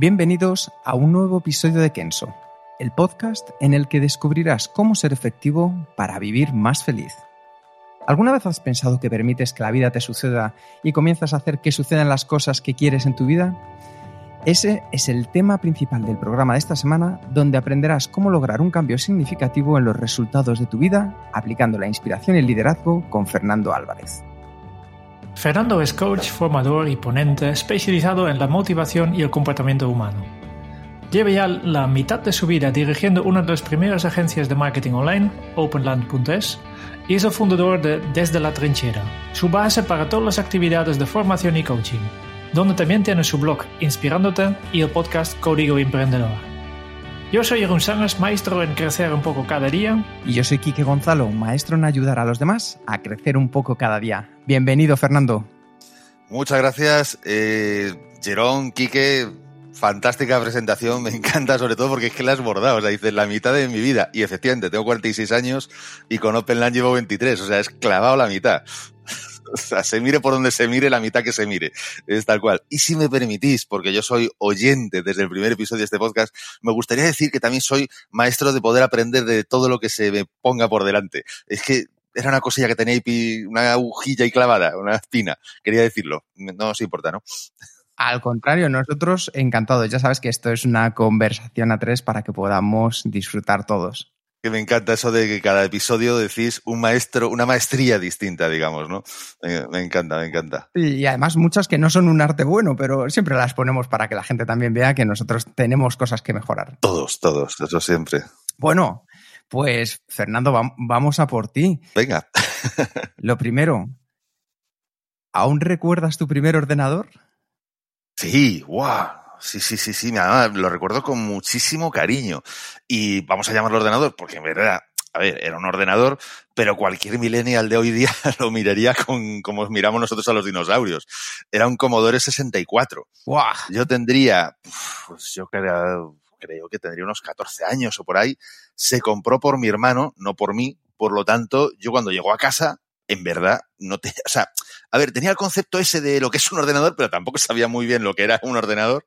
Bienvenidos a un nuevo episodio de Kenso, el podcast en el que descubrirás cómo ser efectivo para vivir más feliz. ¿Alguna vez has pensado que permites que la vida te suceda y comienzas a hacer que sucedan las cosas que quieres en tu vida? Ese es el tema principal del programa de esta semana, donde aprenderás cómo lograr un cambio significativo en los resultados de tu vida aplicando la inspiración y el liderazgo con Fernando Álvarez. Fernando es coach, formador y ponente especializado en la motivación y el comportamiento humano. Lleva ya la mitad de su vida dirigiendo una de las primeras agencias de marketing online, openland.es, y es el fundador de Desde la Trinchera, su base para todas las actividades de formación y coaching, donde también tiene su blog Inspirándote y el podcast Código Emprendedor. Yo soy Jeroen Sánchez, maestro en crecer un poco cada día. Y yo soy Quique Gonzalo, maestro en ayudar a los demás a crecer un poco cada día. Bienvenido, Fernando. Muchas gracias, eh, Jerón, Quique. Fantástica presentación, me encanta sobre todo porque es que la has bordado, o sea, dices la mitad de mi vida. Y efectivamente, tengo 46 años y con OpenLand llevo 23, o sea, es clavado la mitad. O sea, se mire por donde se mire, la mitad que se mire. Es tal cual. Y si me permitís, porque yo soy oyente desde el primer episodio de este podcast, me gustaría decir que también soy maestro de poder aprender de todo lo que se me ponga por delante. Es que era una cosilla que tenía una agujilla y clavada, una espina. Quería decirlo. No os importa, ¿no? Al contrario, nosotros encantados. Ya sabes que esto es una conversación a tres para que podamos disfrutar todos que me encanta eso de que cada episodio decís un maestro, una maestría distinta, digamos, ¿no? Me, encanta, me encanta. Y además muchas que no son un arte bueno, pero siempre las ponemos para que la gente también vea que nosotros tenemos cosas que mejorar. Todos, todos, eso siempre. Bueno, pues Fernando, vamos a por ti. Venga. Lo primero, ¿aún recuerdas tu primer ordenador? Sí, wow sí, sí, sí, sí, lo recuerdo con muchísimo cariño. Y vamos a llamarlo ordenador, porque en verdad, a ver, era un ordenador, pero cualquier millennial de hoy día lo miraría con como miramos nosotros a los dinosaurios. Era un Commodore 64. ¡Wow! Yo tendría, pues yo creo, creo que tendría unos 14 años o por ahí. Se compró por mi hermano, no por mí. Por lo tanto, yo cuando llegó a casa, en verdad, no te, o sea, a ver, tenía el concepto ese de lo que es un ordenador, pero tampoco sabía muy bien lo que era un ordenador.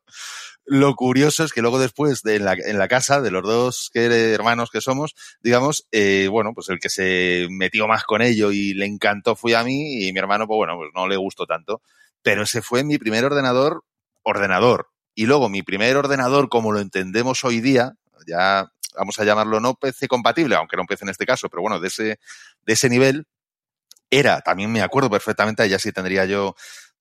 Lo curioso es que luego después de en la, en la casa de los dos hermanos que somos, digamos, eh, bueno, pues el que se metió más con ello y le encantó fue a mí y mi hermano, pues bueno, pues no le gustó tanto. Pero ese fue mi primer ordenador, ordenador. Y luego mi primer ordenador, como lo entendemos hoy día, ya vamos a llamarlo no PC compatible, aunque no PC en este caso, pero bueno, de ese, de ese nivel, era, también me acuerdo perfectamente, ya sí tendría yo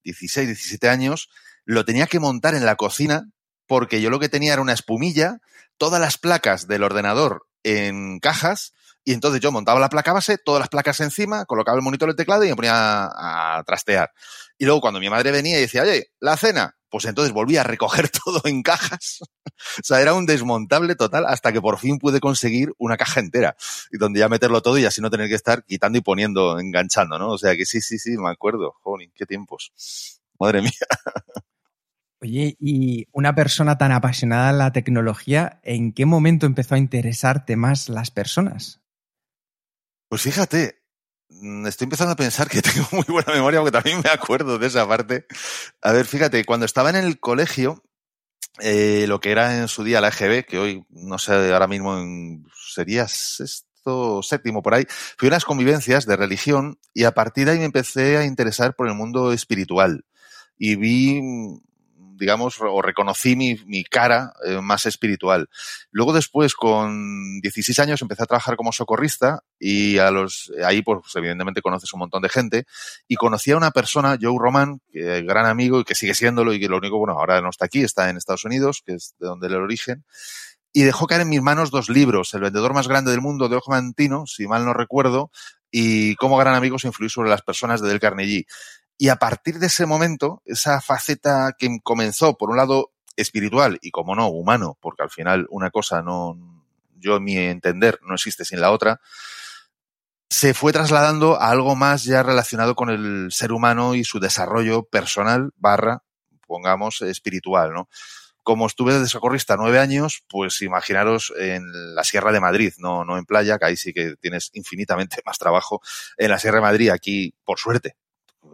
16, 17 años, lo tenía que montar en la cocina porque yo lo que tenía era una espumilla, todas las placas del ordenador en cajas, y entonces yo montaba la placa base, todas las placas encima, colocaba el monitor, el teclado y me ponía a, a trastear. Y luego cuando mi madre venía y decía, oye, la cena, pues entonces volví a recoger todo en cajas. o sea, era un desmontable total hasta que por fin pude conseguir una caja entera y donde ya meterlo todo y así no tener que estar quitando y poniendo, enganchando, ¿no? O sea que sí, sí, sí, me acuerdo. Joder, qué tiempos. Madre mía. Oye, y una persona tan apasionada en la tecnología, ¿en qué momento empezó a interesarte más las personas? Pues fíjate, estoy empezando a pensar que tengo muy buena memoria porque también me acuerdo de esa parte. A ver, fíjate, cuando estaba en el colegio, eh, lo que era en su día la EGB, que hoy no sé, ahora mismo en, sería sexto, séptimo por ahí, fui a unas convivencias de religión y a partir de ahí me empecé a interesar por el mundo espiritual. Y vi digamos, o reconocí mi, mi cara eh, más espiritual. Luego después, con 16 años, empecé a trabajar como socorrista y a los, ahí, pues, evidentemente conoces un montón de gente y conocí a una persona, Joe Roman, que gran amigo y que sigue siéndolo y que lo único, bueno, ahora no está aquí, está en Estados Unidos, que es de donde el origen y dejó caer en mis manos dos libros, El vendedor más grande del mundo de Ojo Mantino, si mal no recuerdo, y cómo gran amigo se influir sobre las personas de Del Carnegie. Y a partir de ese momento, esa faceta que comenzó, por un lado, espiritual y, como no, humano, porque al final una cosa no, yo en mi entender, no existe sin la otra, se fue trasladando a algo más ya relacionado con el ser humano y su desarrollo personal barra, pongamos, espiritual, ¿no? Como estuve de socorrista nueve años, pues imaginaros en la Sierra de Madrid, no, no en playa, que ahí sí que tienes infinitamente más trabajo. En la Sierra de Madrid, aquí, por suerte,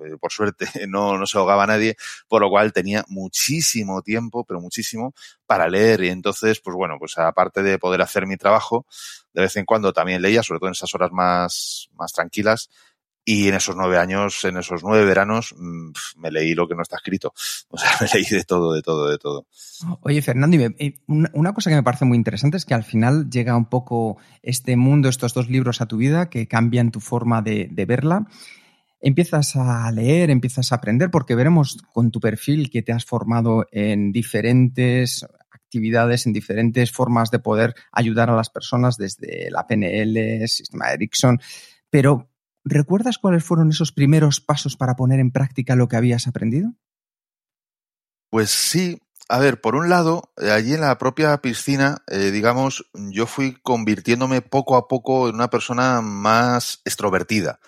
eh, por suerte no, no se ahogaba nadie, por lo cual tenía muchísimo tiempo, pero muchísimo, para leer. Y entonces, pues bueno, pues aparte de poder hacer mi trabajo, de vez en cuando también leía, sobre todo en esas horas más, más tranquilas, y en esos nueve años, en esos nueve veranos, mm, me leí lo que no está escrito. O sea, me leí de todo, de todo, de todo. Oye, Fernando, una cosa que me parece muy interesante es que al final llega un poco este mundo, estos dos libros a tu vida que cambian tu forma de, de verla empiezas a leer, empiezas a aprender, porque veremos con tu perfil que te has formado en diferentes actividades, en diferentes formas de poder ayudar a las personas desde la PNL, sistema Ericsson. Pero, ¿recuerdas cuáles fueron esos primeros pasos para poner en práctica lo que habías aprendido? Pues sí. A ver, por un lado, eh, allí en la propia piscina, eh, digamos, yo fui convirtiéndome poco a poco en una persona más extrovertida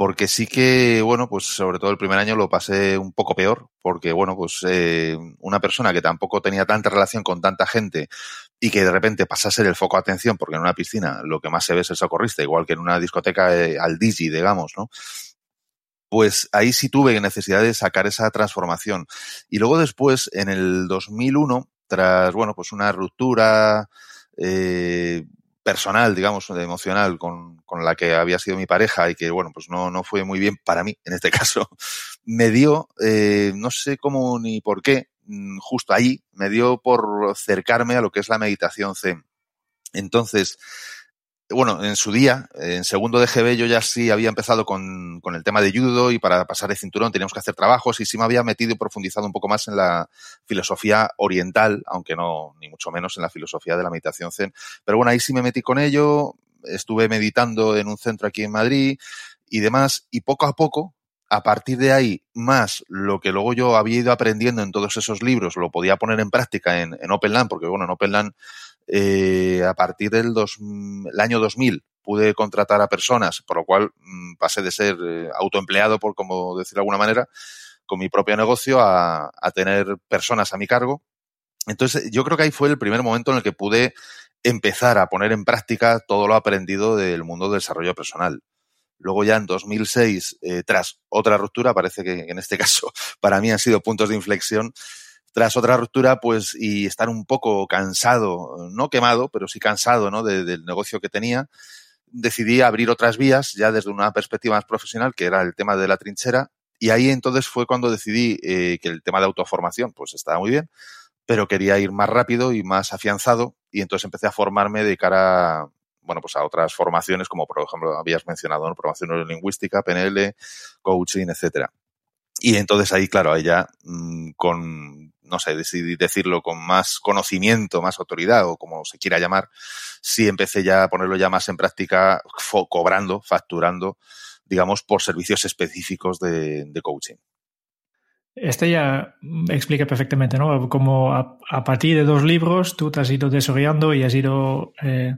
porque sí que, bueno, pues sobre todo el primer año lo pasé un poco peor, porque, bueno, pues eh, una persona que tampoco tenía tanta relación con tanta gente y que de repente pasa a ser el foco de atención, porque en una piscina lo que más se ve es el socorrista, igual que en una discoteca eh, al digi, digamos, ¿no? Pues ahí sí tuve necesidad de sacar esa transformación. Y luego después, en el 2001, tras, bueno, pues una ruptura, eh, personal, digamos, emocional con, con, la que había sido mi pareja y que, bueno, pues no, no fue muy bien para mí, en este caso, me dio, eh, no sé cómo ni por qué, mm, justo ahí, me dio por acercarme a lo que es la meditación Zen. Entonces, bueno, en su día, en segundo de GB, yo ya sí había empezado con, con, el tema de judo y para pasar el cinturón teníamos que hacer trabajos y sí me había metido y profundizado un poco más en la filosofía oriental, aunque no, ni mucho menos en la filosofía de la meditación zen. Pero bueno, ahí sí me metí con ello, estuve meditando en un centro aquí en Madrid y demás, y poco a poco, a partir de ahí, más lo que luego yo había ido aprendiendo en todos esos libros, lo podía poner en práctica en, en Open porque bueno, en Open eh, a partir del dos, el año 2000 pude contratar a personas, por lo cual mm, pasé de ser eh, autoempleado, por como decir de alguna manera, con mi propio negocio a, tener personas a mi cargo. Entonces, yo creo que ahí fue el primer momento en el que pude empezar a poner en práctica todo lo aprendido del mundo del desarrollo personal. Luego ya en 2006, eh, tras otra ruptura, parece que en este caso para mí han sido puntos de inflexión, tras otra ruptura, pues, y estar un poco cansado, no quemado, pero sí cansado, ¿no? De, del negocio que tenía, decidí abrir otras vías, ya desde una perspectiva más profesional, que era el tema de la trinchera, y ahí entonces fue cuando decidí eh, que el tema de autoformación, pues, estaba muy bien, pero quería ir más rápido y más afianzado, y entonces empecé a formarme de cara, bueno, pues a otras formaciones, como por ejemplo habías mencionado, ¿no? Formación neurolingüística, PNL, coaching, etcétera. Y entonces ahí, claro, ahí ya mmm, con no sé, decidí decirlo con más conocimiento, más autoridad o como se quiera llamar, sí empecé ya a ponerlo ya más en práctica, cobrando, facturando, digamos, por servicios específicos de, coaching. Este ya explica perfectamente, ¿no? Como a, a, partir de dos libros tú te has ido desarrollando y has ido eh,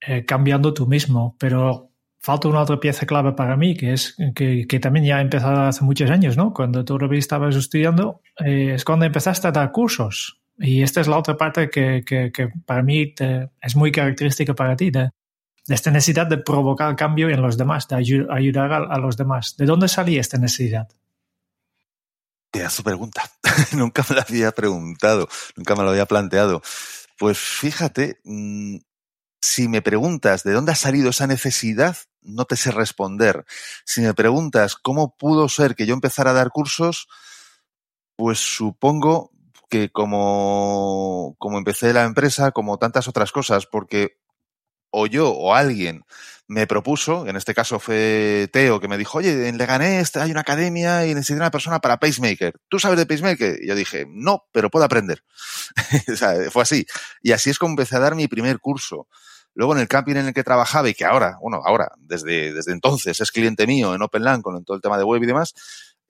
eh, cambiando tú mismo, pero falta una otra pieza clave para mí, que es que, también ya ha empezado hace muchos años, ¿no? Cuando todavía estabas estudiando, eh, es cuando empezaste a dar cursos. Y esta es la otra parte que, que, para mí es muy característica para ti, de, esta necesidad de provocar cambio en los demás, de ayu ayudar a, los demás. ¿De dónde salía esta necesidad? Te su pregunta. nunca me la había preguntado, nunca me lo había planteado. Pues fíjate, mmm, si me preguntas de dónde ha salido esa necesidad, no te sé responder. Si me preguntas cómo pudo ser que yo empezara a dar cursos, pues supongo que como, como empecé la empresa, como tantas otras cosas, porque o yo o alguien me propuso, en este caso fue Teo, que me dijo, oye, en Leganés hay una academia y necesito una persona para pacemaker. ¿Tú sabes de pacemaker? Y yo dije, no, pero puedo aprender. o sea, fue así. Y así es como empecé a dar mi primer curso. Luego en el camping en el que trabajaba y que ahora, bueno, ahora, desde, desde entonces es cliente mío en OpenLAN con todo el tema de web y demás,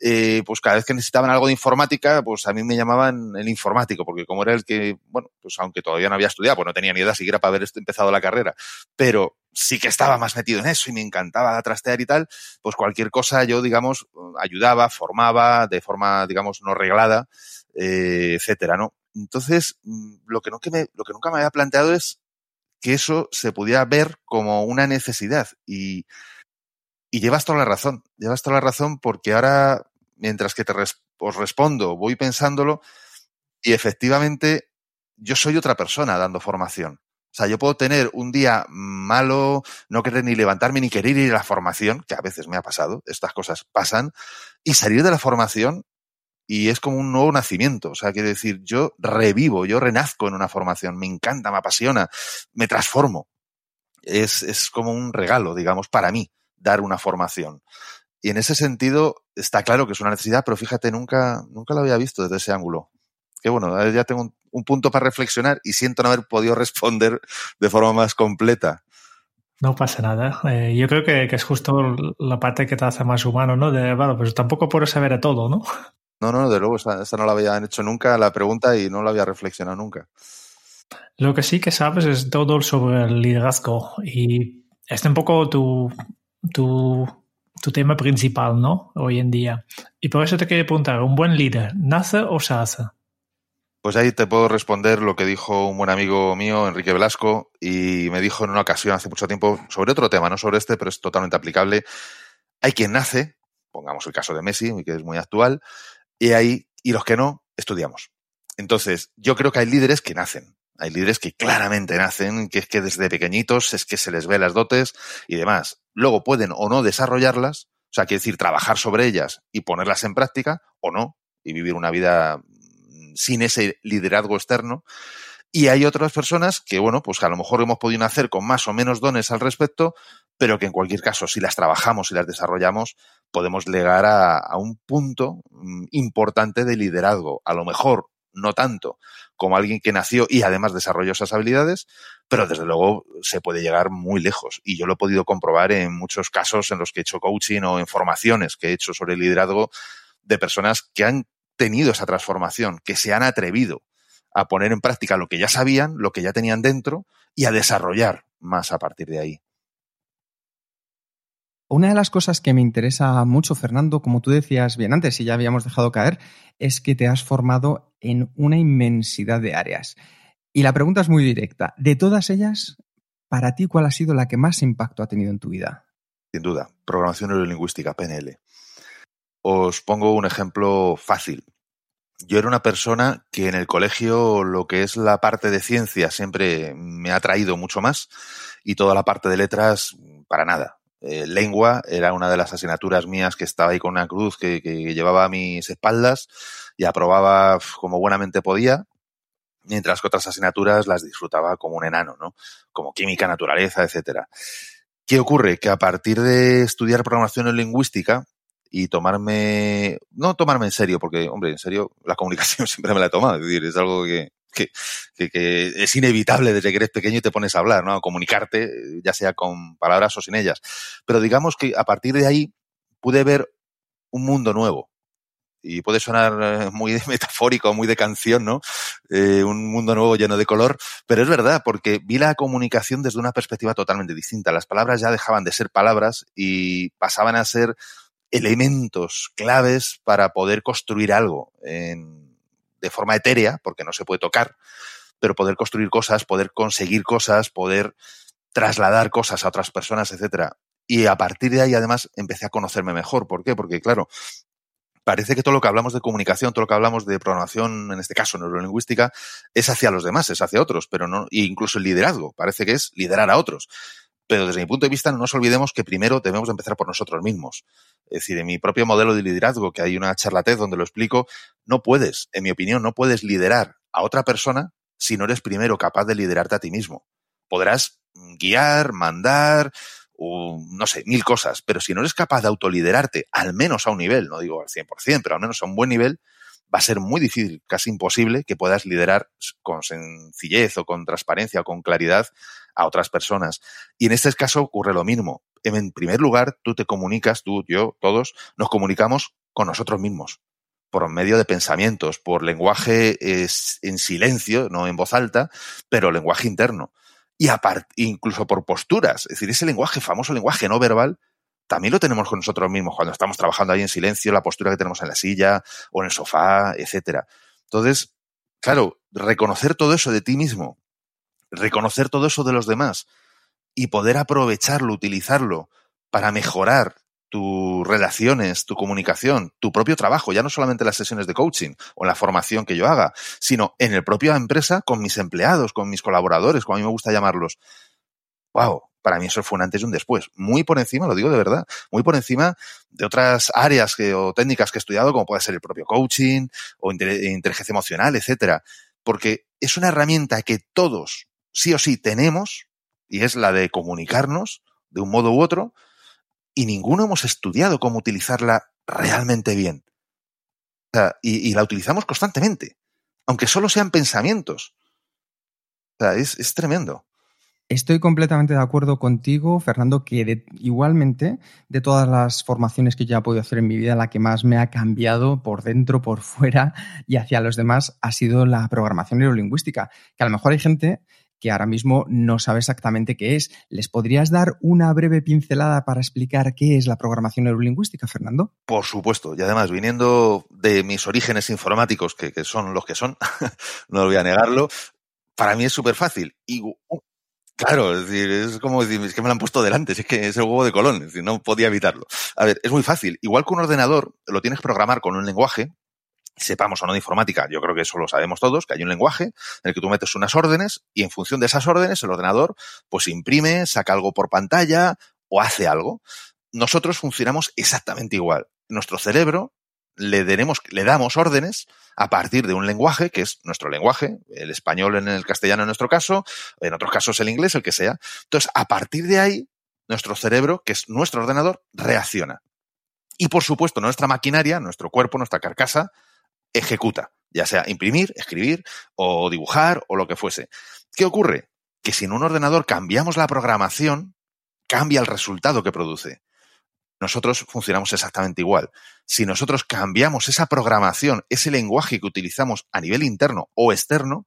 eh, pues cada vez que necesitaban algo de informática, pues a mí me llamaban el informático, porque como era el que, bueno, pues aunque todavía no había estudiado, pues no tenía ni idea siquiera para haber empezado la carrera, pero sí que estaba más metido en eso y me encantaba trastear y tal, pues cualquier cosa yo, digamos, ayudaba, formaba de forma, digamos, no reglada, eh, etcétera, ¿no? Entonces, mm, lo que, no lo que nunca me había planteado es que eso se pudiera ver como una necesidad y, y llevas toda la razón, llevas toda la razón porque ahora mientras que te os respondo, voy pensándolo y efectivamente yo soy otra persona dando formación. O sea, yo puedo tener un día malo, no querer ni levantarme ni querer ir a la formación, que a veces me ha pasado, estas cosas pasan, y salir de la formación y es como un nuevo nacimiento. O sea, quiero decir, yo revivo, yo renazco en una formación, me encanta, me apasiona, me transformo. Es, es como un regalo, digamos, para mí dar una formación. Y en ese sentido está claro que es una necesidad, pero fíjate, nunca, nunca lo había visto desde ese ángulo. Que bueno, ya tengo un, punto para reflexionar y siento no haber podido responder de forma más completa. No pasa nada. Eh, yo creo que, es justo la parte que te hace más humano, ¿no? De, bueno, pues tampoco puedo saber de todo, ¿no? No, no, de luego, esa, no la habían hecho nunca la pregunta y no la había reflexionado nunca. Lo que sí que sabes es todo sobre el liderazgo y es un poco tu, tu tu tema principal, ¿no? Hoy en día. Y por eso te quería preguntar, ¿un buen líder nace o se hace? Pues ahí te puedo responder lo que dijo un buen amigo mío, Enrique Velasco, y me dijo en una ocasión hace mucho tiempo sobre otro tema, no sobre este, pero es totalmente aplicable. Hay quien nace, pongamos el caso de Messi, que es muy actual, y hay, y los que no, estudiamos. Entonces, yo creo que hay líderes que nacen. Hay líderes que claramente nacen, que es que desde pequeñitos es que se les ve las dotes y demás. Luego pueden o no desarrollarlas, o sea, quiere decir trabajar sobre ellas y ponerlas en práctica, o no, y vivir una vida mm, sin ese liderazgo externo. Y hay otras personas que, bueno, pues a lo mejor hemos podido nacer con más o menos dones al respecto, pero que en cualquier caso, si las trabajamos y las desarrollamos, podemos llegar a, un punto mm, importante de liderazgo. A lo mejor no tanto como alguien que nació y además desarrolló esas habilidades, pero desde luego se puede llegar muy lejos. Y yo lo he podido comprobar en muchos casos en los que he hecho coaching o en formaciones que he hecho sobre liderazgo de personas que han tenido esa transformación, que se han atrevido a poner en práctica lo que ya sabían, lo que ya tenían dentro y a desarrollar más a partir de ahí. Una de las cosas que me interesa mucho, Fernando, como tú decías bien antes y ya habíamos dejado caer, es que te has formado en una inmensidad de áreas. Y la pregunta es muy directa. De todas ellas, para ti, ¿cuál ha sido la que más impacto ha tenido en tu vida? Sin duda, programación neurolingüística, PNL. Os pongo un ejemplo fácil. Yo era una persona que en el colegio lo que es la parte de ciencia siempre me ha traído mucho más y toda la parte de letras para nada eh, lengua era una de las asignaturas mías que estaba ahí con una cruz que, llevaba a mis espaldas y aprobaba como buenamente podía, mientras que otras asignaturas las disfrutaba como un enano, ¿no? Como química, naturaleza, etcétera. ¿Qué ocurre? Que a partir de estudiar programación en lingüística y tomarme, no tomarme en serio, porque, hombre, en serio, la comunicación siempre me la he tomado, es decir, es algo que, que, que, es inevitable desde que eres pequeño y te pones a hablar, ¿no? A comunicarte, ya sea con palabras o sin ellas. Pero digamos que a partir de ahí pude ver un mundo nuevo. Y puede sonar eh, muy metafórico, muy de canción, ¿no? Eh, un mundo nuevo lleno de color, pero es verdad, porque vi la comunicación desde una perspectiva totalmente distinta. Las palabras ya dejaban de ser palabras y pasaban a ser elementos claves para poder construir algo en, de forma etérea, porque no se puede tocar, pero poder construir cosas, poder conseguir cosas, poder trasladar cosas a otras personas, etcétera. Y a partir de ahí, además, empecé a conocerme mejor. ¿Por qué? Porque, claro, parece que todo lo que hablamos de comunicación, todo lo que hablamos de programación, en este caso neurolingüística, es hacia los demás, es hacia otros, pero no, e incluso el liderazgo, parece que es liderar a otros. Pero desde mi punto de vista, no nos olvidemos que primero debemos empezar por nosotros mismos. Es decir, en mi propio modelo de liderazgo, que hay una charlatez donde lo explico, no puedes, en mi opinión, no puedes liderar a otra persona si no eres primero capaz de liderarte a ti mismo. Podrás guiar, mandar, no sé, mil cosas, pero si no eres capaz de autoliderarte, al menos a un nivel, no digo al 100%, pero al menos a un buen nivel, va a ser muy difícil, casi imposible, que puedas liderar con sencillez o con transparencia o con claridad a otras personas. Y en este caso ocurre lo mismo. En primer lugar, tú te comunicas, tú, yo, todos, nos comunicamos con nosotros mismos por medio de pensamientos, por lenguaje en silencio, no en voz alta, pero lenguaje interno. Y incluso por posturas. Es decir, ese lenguaje, famoso lenguaje no verbal, también lo tenemos con nosotros mismos cuando estamos trabajando ahí en silencio, la postura que tenemos en la silla o en el sofá, etcétera. Entonces, claro, reconocer todo eso de ti mismo, reconocer todo eso de los demás y poder aprovecharlo, utilizarlo para mejorar tus relaciones, tu comunicación, tu propio trabajo, ya no solamente las sesiones de coaching o la formación que yo haga, sino en el propio empresa con mis empleados, con mis colaboradores, como a mí me gusta llamarlos. ¡Wow! Para mí eso fue un antes y un después. Muy por encima, lo digo de verdad, muy por encima de otras áreas o técnicas que he estudiado, como puede ser el propio coaching o inteligencia emocional, etcétera. Porque es una herramienta que todos, sí o sí, tenemos, y es la de comunicarnos de un modo u otro, y ninguno hemos estudiado cómo utilizarla realmente bien. y, la utilizamos constantemente, aunque solo sean pensamientos. O sea, es, tremendo. Estoy completamente de acuerdo contigo, Fernando, que igualmente de todas las formaciones que ya he podido hacer en mi vida, la que más me ha cambiado por dentro, por fuera y hacia los demás ha sido la programación neurolingüística. Que a lo mejor hay gente que ahora mismo no sabe exactamente qué es. ¿Les podrías dar una breve pincelada para explicar qué es la programación neurolingüística, Fernando? Por supuesto, y además viniendo de mis orígenes informáticos, que, son los que son, no voy a negarlo, para mí es súper fácil. Y Claro, es decir, es como decir, es que me lo han puesto delante, es que es el huevo de Colón, no podía evitarlo. A ver, es muy fácil. Igual que un ordenador, lo tienes que programar con un lenguaje, sepamos o no de informática, yo creo que eso lo sabemos todos, que hay un lenguaje en el que tú metes unas órdenes y en función de esas órdenes el ordenador pues imprime, saca algo por pantalla o hace algo. Nosotros funcionamos exactamente igual. Nuestro cerebro le, le damos órdenes a partir de un lenguaje que es nuestro lenguaje, el español en el castellano en nuestro caso, en otros casos el inglés, el que sea. Entonces, a partir de ahí, nuestro cerebro, que es nuestro ordenador, reacciona. Y por supuesto, nuestra maquinaria, nuestro cuerpo, nuestra carcasa, ejecuta, ya sea imprimir, escribir o dibujar o lo que fuese. ¿Qué ocurre? Que si en un ordenador cambiamos la programación, cambia el resultado que produce. Nosotros funcionamos exactamente igual. Si nosotros cambiamos esa programación, ese lenguaje que utilizamos a nivel interno o externo,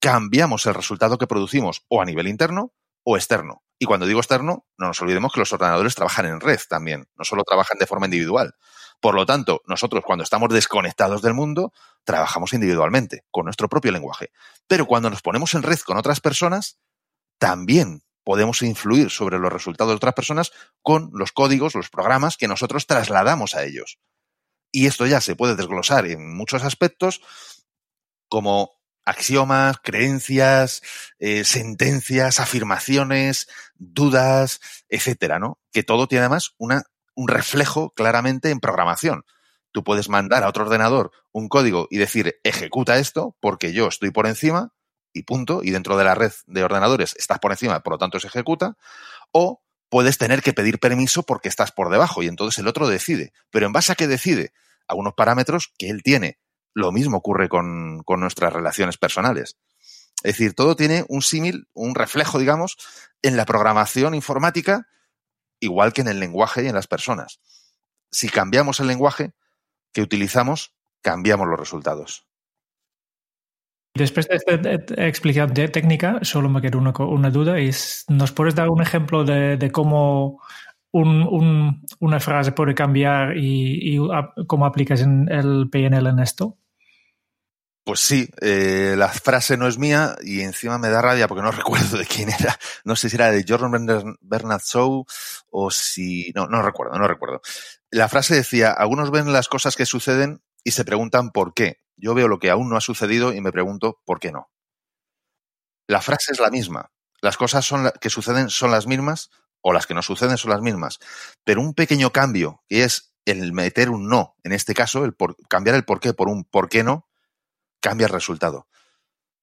cambiamos el resultado que producimos o a nivel interno o externo. Y cuando digo externo, no nos olvidemos que los ordenadores trabajan en red también, no solo trabajan de forma individual. Por lo tanto, nosotros cuando estamos desconectados del mundo, trabajamos individualmente, con nuestro propio lenguaje. Pero cuando nos ponemos en red con otras personas, también podemos influir sobre los resultados de otras personas con los códigos, los programas que nosotros trasladamos a ellos. Y esto ya se puede desglosar en muchos aspectos como axiomas, creencias, eh, sentencias, afirmaciones, dudas, etcétera, ¿no? Que todo tiene además una un reflejo claramente en programación. Tú puedes mandar a otro ordenador un código y decir ejecuta esto porque yo estoy por encima y punto, y dentro de la red de ordenadores estás por encima, por lo tanto se ejecuta, o puedes tener que pedir permiso porque estás por debajo y entonces el otro decide. Pero en base a qué decide, a unos parámetros que él tiene. Lo mismo ocurre con, con nuestras relaciones personales. Es decir, todo tiene un símil, un reflejo, digamos, en la programación informática igual que en el lenguaje y en las personas. Si cambiamos el lenguaje que utilizamos, cambiamos los resultados. Después de esta explicación técnica, solo me queda una, duda. Es, ¿Nos puedes dar un ejemplo de, cómo una frase puede cambiar y, cómo aplicas el PNL en esto? Pues sí, eh, la frase no es mía y encima me da rabia porque no recuerdo de quién era. No sé si era de Jordan Bernard Shaw o si... No, no recuerdo, no recuerdo. La frase decía, algunos ven las cosas que suceden y se preguntan por qué. Yo veo lo que aún no ha sucedido y me pregunto por qué no. La frase es la misma. Las cosas son que suceden son las mismas o las que no suceden son las mismas. Pero un pequeño cambio, que es el meter un no, en este caso, el por, cambiar el por qué por un por qué no, cambia el resultado.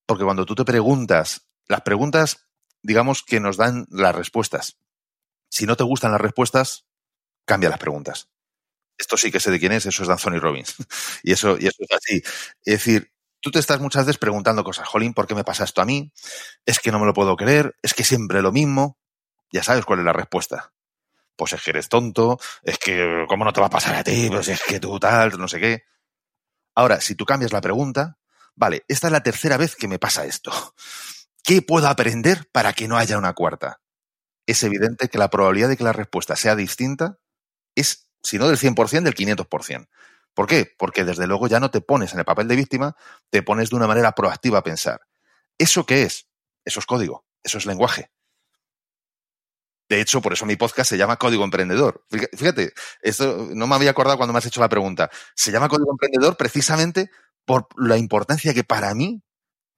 Porque cuando tú te preguntas, las preguntas, digamos que nos dan las respuestas. Si no te gustan las respuestas, cambia las preguntas. Esto sí que sé de quién es, eso es de Anthony Robbins. y, eso, y eso es así. Es decir, tú te estás muchas veces preguntando cosas, Jolín, ¿por qué me pasa esto a mí? Es que no me lo puedo creer, es que siempre lo mismo. Ya sabes cuál es la respuesta. Pues es que eres tonto, es que cómo no te va a pasar a ti, pues es que tú tal, no sé qué. Ahora, si tú cambias la pregunta, vale, esta es la tercera vez que me pasa esto. ¿Qué puedo aprender para que no haya una cuarta? Es evidente que la probabilidad de que la respuesta sea distinta es, si no del 100%, del 500%. ¿Por qué? Porque desde luego ya no te pones en el papel de víctima, te pones de una manera proactiva a pensar. ¿Eso qué es? Eso es código, eso es lenguaje. De hecho, por eso mi podcast se llama Código Emprendedor. Fíjate, esto no me había acordado cuando me has hecho la pregunta. Se llama Código Emprendedor precisamente por la importancia que para mí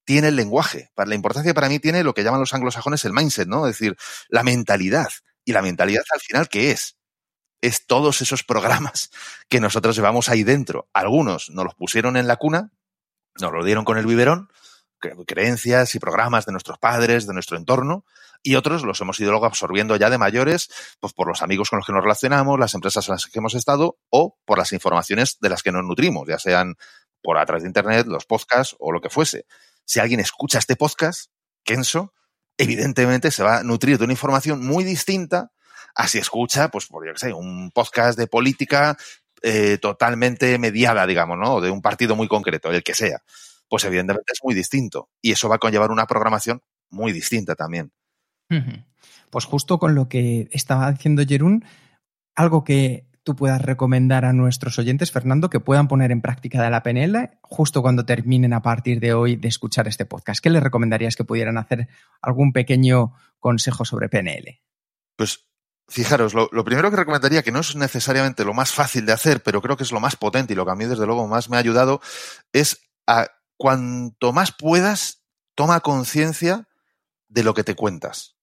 tiene el lenguaje, la importancia que para mí tiene lo que llaman los anglosajones el mindset, ¿no? Es decir, la mentalidad. Y la mentalidad al final, ¿qué es? es todos esos programas que nosotros llevamos ahí dentro. Algunos nos los pusieron en la cuna, nos lo dieron con el biberón, creencias y programas de nuestros padres, de nuestro entorno, y otros los hemos ido luego absorbiendo ya de mayores, pues por los amigos con los que nos relacionamos, las empresas en las que hemos estado, o por las informaciones de las que nos nutrimos, ya sean por a través de internet, los podcasts o lo que fuese. Si alguien escucha este podcast, Kenso, evidentemente se va a nutrir de una información muy distinta así escucha, pues, por yo que sé, un podcast de política eh, totalmente mediada, digamos, ¿no? De un partido muy concreto, el que sea. Pues evidentemente es muy distinto. Y eso va a conllevar una programación muy distinta también. Pues justo con lo que estaba diciendo Jerún, algo que tú puedas recomendar a nuestros oyentes, Fernando, que puedan poner en práctica de la PNL justo cuando terminen a partir de hoy de escuchar este podcast? ¿Qué les recomendarías que pudieran hacer algún pequeño consejo sobre PNL? Pues Fijaros, lo, primero que recomendaría, que no es necesariamente lo más fácil de hacer, pero creo que es lo más potente y lo que a mí desde luego más me ha ayudado, es a cuanto más puedas, toma conciencia de lo que te cuentas.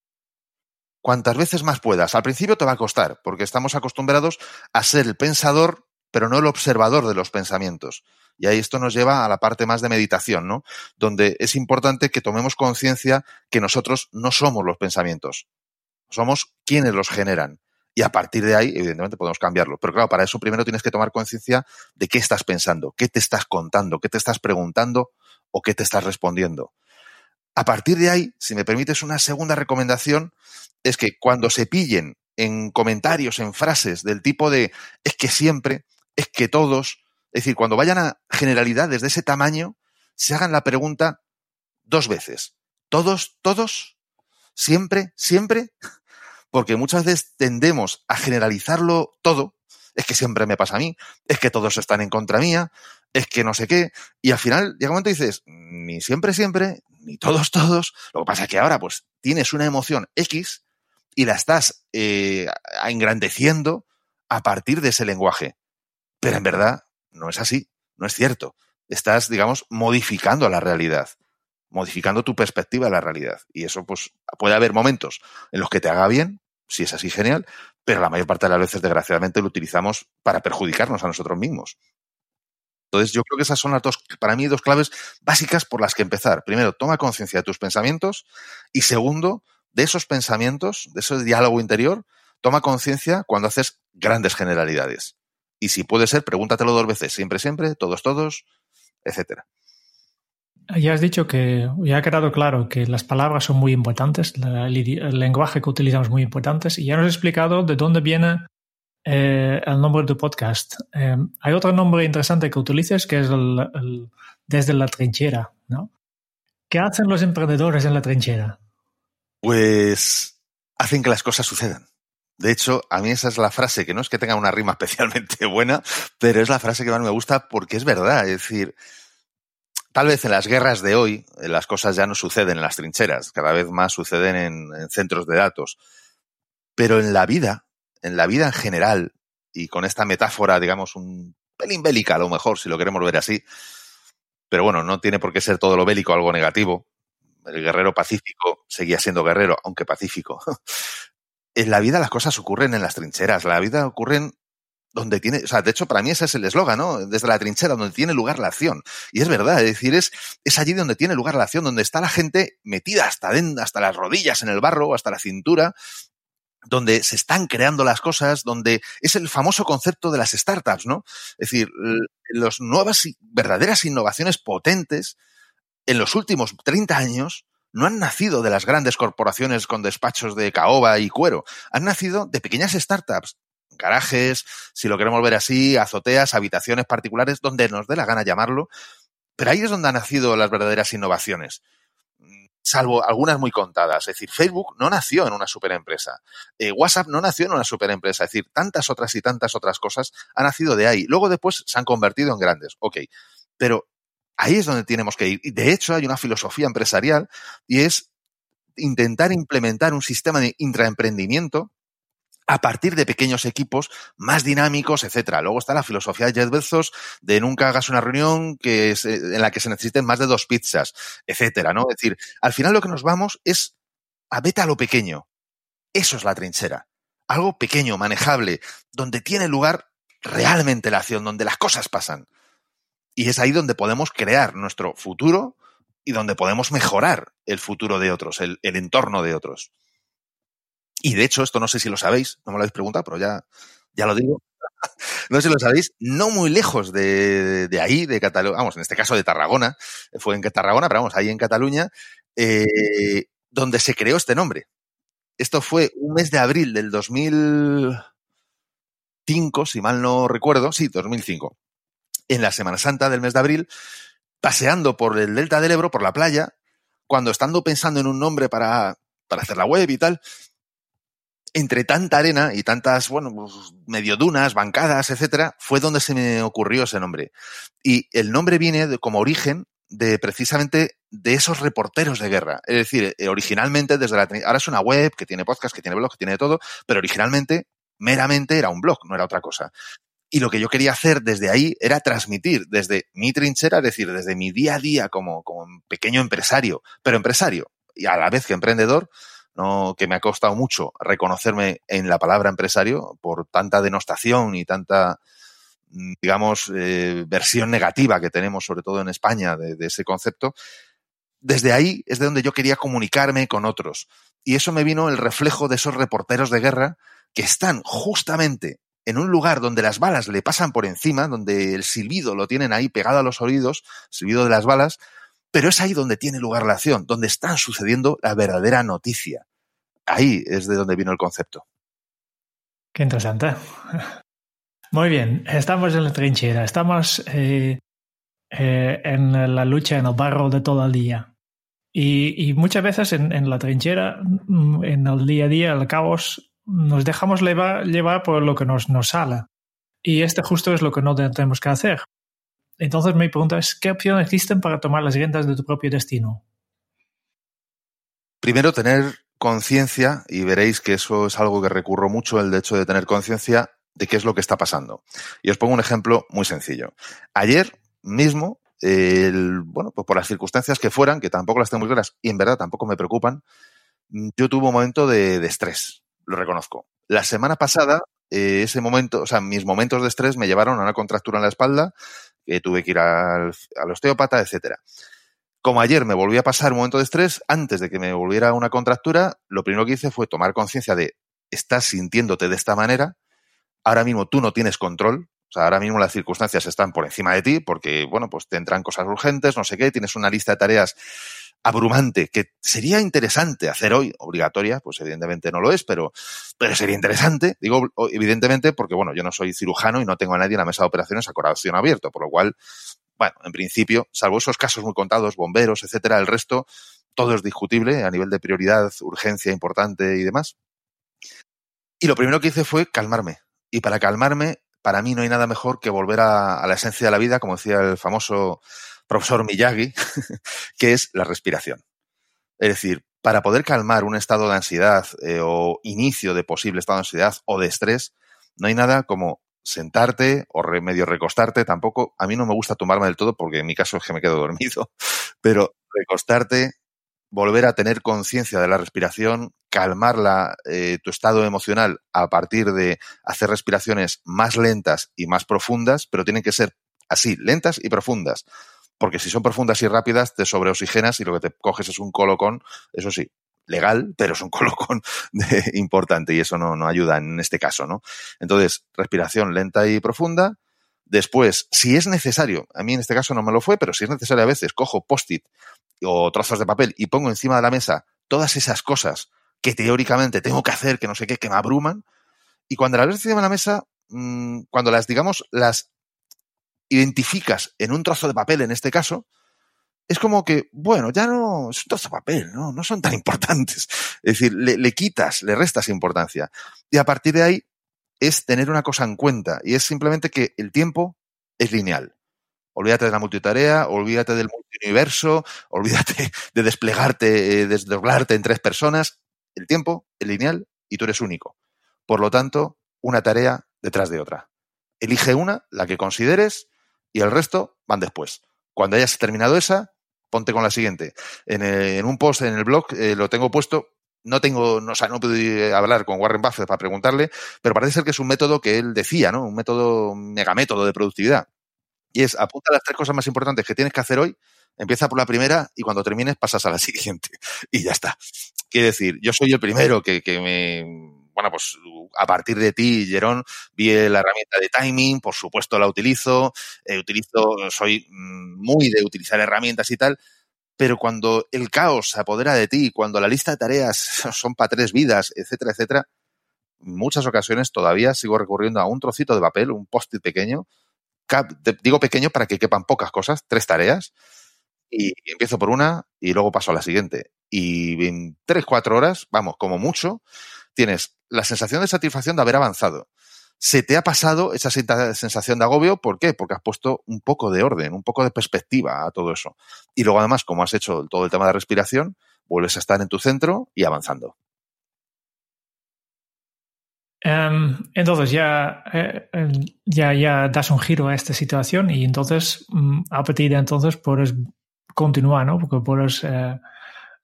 Cuantas veces más puedas. Al principio te va a costar, porque estamos acostumbrados a ser el pensador, pero no el observador de los pensamientos. Y ahí esto nos lleva a la parte más de meditación, ¿no? Donde es importante que tomemos conciencia que nosotros no somos los pensamientos. Somos quienes los generan. Y a partir de ahí, evidentemente, podemos cambiarlo. Pero claro, para eso primero tienes que tomar conciencia de qué estás pensando, qué te estás contando, qué te estás preguntando o qué te estás respondiendo. A partir de ahí, si me permites una segunda recomendación, es que cuando se pillen en comentarios, en frases del tipo de es que siempre, es que todos, es decir, cuando vayan a generalidades de ese tamaño, se hagan la pregunta dos veces. ¿Todos, todos? siempre, siempre, porque muchas veces tendemos a generalizarlo todo, es que siempre me pasa a mí, es que todos están en contra mía, es que no sé qué, y al final llega un momento y dices, ni siempre, siempre, ni todos, todos, lo que pasa es que ahora pues tienes una emoción X y la estás eh, engrandeciendo a partir de ese lenguaje. Pero en verdad no es así, no es cierto. Estás, digamos, modificando la realidad modificando tu perspectiva de la realidad. Y eso, pues, puede haber momentos en los que te haga bien, si es así, genial, pero la mayor parte de las veces, desgraciadamente, lo utilizamos para perjudicarnos a nosotros mismos. Entonces, yo creo que esas son las dos, para mí, dos claves básicas por las que empezar. Primero, toma conciencia de tus pensamientos y segundo, de esos pensamientos, de ese diálogo interior, toma conciencia cuando haces grandes generalidades. Y si puede ser, pregúntatelo dos veces, siempre, siempre, todos, todos, etcétera. Ya has dicho que ya ha quedado claro que las palabras son muy importantes, el, lenguaje que utilizamos es muy importante y ya nos has explicado de dónde viene eh, el nombre de tu podcast. Eh, hay otro nombre interesante que utilices que es el, desde la trinchera, ¿no? ¿Qué hacen los emprendedores en la trinchera? Pues hacen que las cosas sucedan. De hecho, a mí esa es la frase que no es que tenga una rima especialmente buena, pero es la frase que más me gusta porque es verdad. Es decir, Tal vez en las guerras de hoy eh, las cosas ya no suceden en las trincheras, cada vez más suceden en, centros de datos. Pero en la vida, en la vida en general, y con esta metáfora, digamos, un pelín bélica a lo mejor, si lo queremos ver así, pero bueno, no tiene por qué ser todo lo bélico algo negativo. El guerrero pacífico seguía siendo guerrero, aunque pacífico. en la vida las cosas ocurren en las trincheras, la vida ocurren donde tiene, o sea, de hecho, para mí ese es el eslogan, ¿no? Desde la trinchera, donde tiene lugar la acción. Y es verdad, es decir, es, es allí donde tiene lugar la acción, donde está la gente metida hasta, hasta las rodillas en el barro, hasta la cintura, donde se están creando las cosas, donde es el famoso concepto de las startups, ¿no? Es decir, las nuevas y verdaderas innovaciones potentes en los últimos 30 años no han nacido de las grandes corporaciones con despachos de caoba y cuero, han nacido de pequeñas startups, garajes, si lo queremos ver así, azoteas, habitaciones particulares, donde nos dé la gana llamarlo, pero ahí es donde han nacido las verdaderas innovaciones salvo algunas muy contadas. Es decir, Facebook no nació en una superempresa. Eh, WhatsApp no nació en una superempresa. Es decir, tantas otras y tantas otras cosas han nacido de ahí. Luego después se han convertido en grandes. Ok. Pero ahí es donde tenemos que ir. De hecho, hay una filosofía empresarial y es intentar implementar un sistema de intraemprendimiento a partir de pequeños equipos más dinámicos, etcétera. Luego está la filosofía de Jeff Bezos de nunca hagas una reunión que en la que se necesiten más de dos pizzas, etcétera, ¿no? Es decir, al final lo que nos vamos es a vete a lo pequeño. Eso es la trinchera. Algo pequeño, manejable, donde tiene lugar realmente la acción, donde las cosas pasan. Y es ahí donde podemos crear nuestro futuro y donde podemos mejorar el futuro de otros, el entorno de otros. Y de hecho, esto no sé si lo sabéis, no me lo habéis preguntado, pero ya, ya lo digo. no sé si lo sabéis, no muy lejos de, de ahí, de Cataluña, vamos, en este caso de Tarragona, fue en Tarragona, pero vamos, ahí en Cataluña, eh, donde se creó este nombre. Esto fue un mes de abril del 2005, si mal no recuerdo, sí, 2005. En la Semana Santa del mes de abril, paseando por el delta del Ebro, por la playa, cuando estando pensando en un nombre para, para hacer la web y tal, entre tanta arena y tantas, bueno, pues, medio dunas, bancadas, etcétera, fue donde se me ocurrió ese nombre. Y el nombre viene de, como origen de precisamente de esos reporteros de guerra. Es decir, eh, originalmente desde la ahora es una web que tiene podcast, que tiene blog, que tiene todo, pero originalmente meramente era un blog, no era otra cosa. Y lo que yo quería hacer desde ahí era transmitir desde mi trinchera, es decir, desde mi día a día como, como pequeño empresario, pero empresario y a la vez que emprendedor, no, que me ha costado mucho reconocerme en la palabra empresario por tanta denostación y tanta, mm, digamos, eh, versión negativa que tenemos, sobre todo en España, de, de, ese concepto. Desde ahí es de donde yo quería comunicarme con otros. Y eso me vino el reflejo de esos reporteros de guerra que están justamente en un lugar donde las balas le pasan por encima, donde el silbido lo tienen ahí pegado a los oídos, silbido de las balas, pero es ahí donde tiene lugar la acción, donde está sucediendo la verdadera noticia. Ahí es de donde vino el concepto. Qué interesante. Muy bien, estamos en la trinchera, estamos eh, eh, en la lucha, en el barro de todo el día. Y, muchas veces en, la trinchera, mm, en el día a día, el caos, nos dejamos llevar, llevar por lo que nos, nos sale. Y este justo es lo que no tenemos que hacer. Entonces mi pregunta es, ¿qué opciones existen para tomar las riendas de tu propio destino? Primero, tener conciencia, y veréis que eso es algo que recurro mucho, el hecho de tener conciencia de qué es lo que está pasando. Y os pongo un ejemplo muy sencillo. Ayer mismo, bueno, pues por las circunstancias que fueran, que tampoco las tengo muy claras y en verdad tampoco me preocupan, yo tuve un momento de, de estrés, lo reconozco. La semana pasada, eh, ese momento, o sea, mis momentos de estrés me llevaron a una contractura en la espalda, que tuve que ir al, al osteópata, etcétera. Como ayer me volví a pasar un momento de estrés, antes de que me volviera una contractura, lo primero que hice fue tomar conciencia de estás sintiéndote de esta manera, ahora mismo tú no tienes control, o sea, ahora mismo las circunstancias están por encima de ti porque, bueno, pues te entran cosas urgentes, no sé qué, tienes una lista de tareas abrumante que sería interesante hacer hoy, obligatoria, pues evidentemente no lo es, pero, pero sería interesante, digo evidentemente porque, bueno, yo no soy cirujano y no tengo a nadie en la mesa de operaciones a corazón abierto, por lo cual, bueno, en principio, salvo esos casos muy contados, bomberos, etcétera, el resto, todo es discutible a nivel de prioridad, urgencia importante y demás. Y lo primero que hice fue calmarme. Y para calmarme, para mí no hay nada mejor que volver a, la esencia de la vida, como decía el famoso profesor Miyagi, que es la respiración. Es decir, para poder calmar un estado de ansiedad eh, o inicio de posible estado de ansiedad o de estrés, no hay nada como sentarte o medio recostarte. Tampoco, a mí no me gusta tomarme del todo porque en mi caso es que me quedo dormido, pero recostarte, volver a tener conciencia de la respiración, calmar la, eh, tu estado emocional a partir de hacer respiraciones más lentas y más profundas, pero tienen que ser así, lentas y profundas porque si son profundas y rápidas te sobreoxigenas y lo que te coges es un colocón, eso sí, legal, pero es un colocón importante y eso no, no ayuda en este caso, ¿no? Entonces, respiración lenta y profunda. Después, si es necesario, a mí en este caso no me lo fue, pero si es necesario a veces, cojo post-it o trozos de papel y pongo encima de la mesa todas esas cosas que teóricamente tengo que hacer, que no sé qué, que me abruman. Y cuando las ves encima de la mesa, mmm, cuando las, digamos, las identificas en un trozo de papel en este caso, es como que, bueno, ya no, es un trozo de papel, ¿no? No son tan importantes. Es decir, le, le, quitas, le restas importancia. Y a partir de ahí es tener una cosa en cuenta y es simplemente que el tiempo es lineal. Olvídate de la multitarea, olvídate del multiuniverso, olvídate de desplegarte, eh, desdoblarte en tres personas. El tiempo es lineal y tú eres único. Por lo tanto, una tarea detrás de otra. Elige una, la que consideres, y el resto van después. Cuando hayas terminado esa, ponte con la siguiente. En, en un post en el blog eh, lo tengo puesto. No tengo, no, o sea, no pude hablar con Warren Buffett para preguntarle, pero parece ser que es un método que él decía, ¿no? Un método, un megamétodo de productividad. Y es apunta las tres cosas más importantes que tienes que hacer hoy, empieza por la primera y cuando termines pasas a la siguiente. Y ya está. Quiere decir, yo soy el primero que, me, bueno, pues a partir de ti, Jerón, vi la herramienta de timing, por supuesto la utilizo, eh, utilizo, soy muy de utilizar herramientas y tal, pero cuando el caos se apodera de ti, cuando la lista de tareas son para tres vidas, etcétera, etcétera, muchas ocasiones todavía sigo recurriendo a un trocito de papel, un post-it pequeño, digo pequeño para que quepan pocas cosas, tres tareas, y empiezo por una y luego paso a la siguiente. Y en tres, cuatro horas, vamos, como mucho, tienes la sensación de satisfacción de haber avanzado. Se te ha pasado esa sensación de agobio, ¿por qué? Porque has puesto un poco de orden, un poco de perspectiva a todo eso. Y luego además, como has hecho todo el tema de respiración, vuelves a estar en tu centro y avanzando. Um, entonces ya, eh, ya, ya das un giro a esta situación y entonces um, a partir de entonces puedes continuar, ¿no? Porque puedes eh,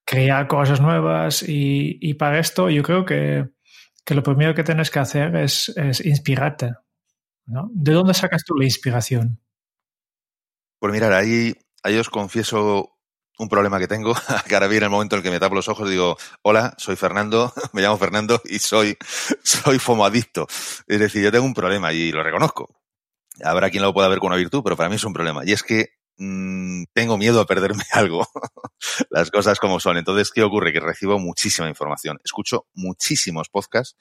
crear cosas nuevas y, y, para esto yo creo que, que, lo primero que tienes que hacer es, inspirarte. ¿De dónde sacas tú la inspiración? Pues mirar, ahí, ahí os confieso un problema que tengo, que ahora viene el momento en el que me tapo los ojos digo, hola, soy Fernando, me llamo Fernando y soy, soy fomoadicto. Es decir, yo tengo un problema y lo reconozco. Habrá quien lo pueda ver como una virtud, pero para mí es un problema. Y es que mmm, tengo miedo a perderme algo. Las cosas como son. Entonces, ¿qué ocurre? Que recibo muchísima información. Escucho muchísimos podcasts.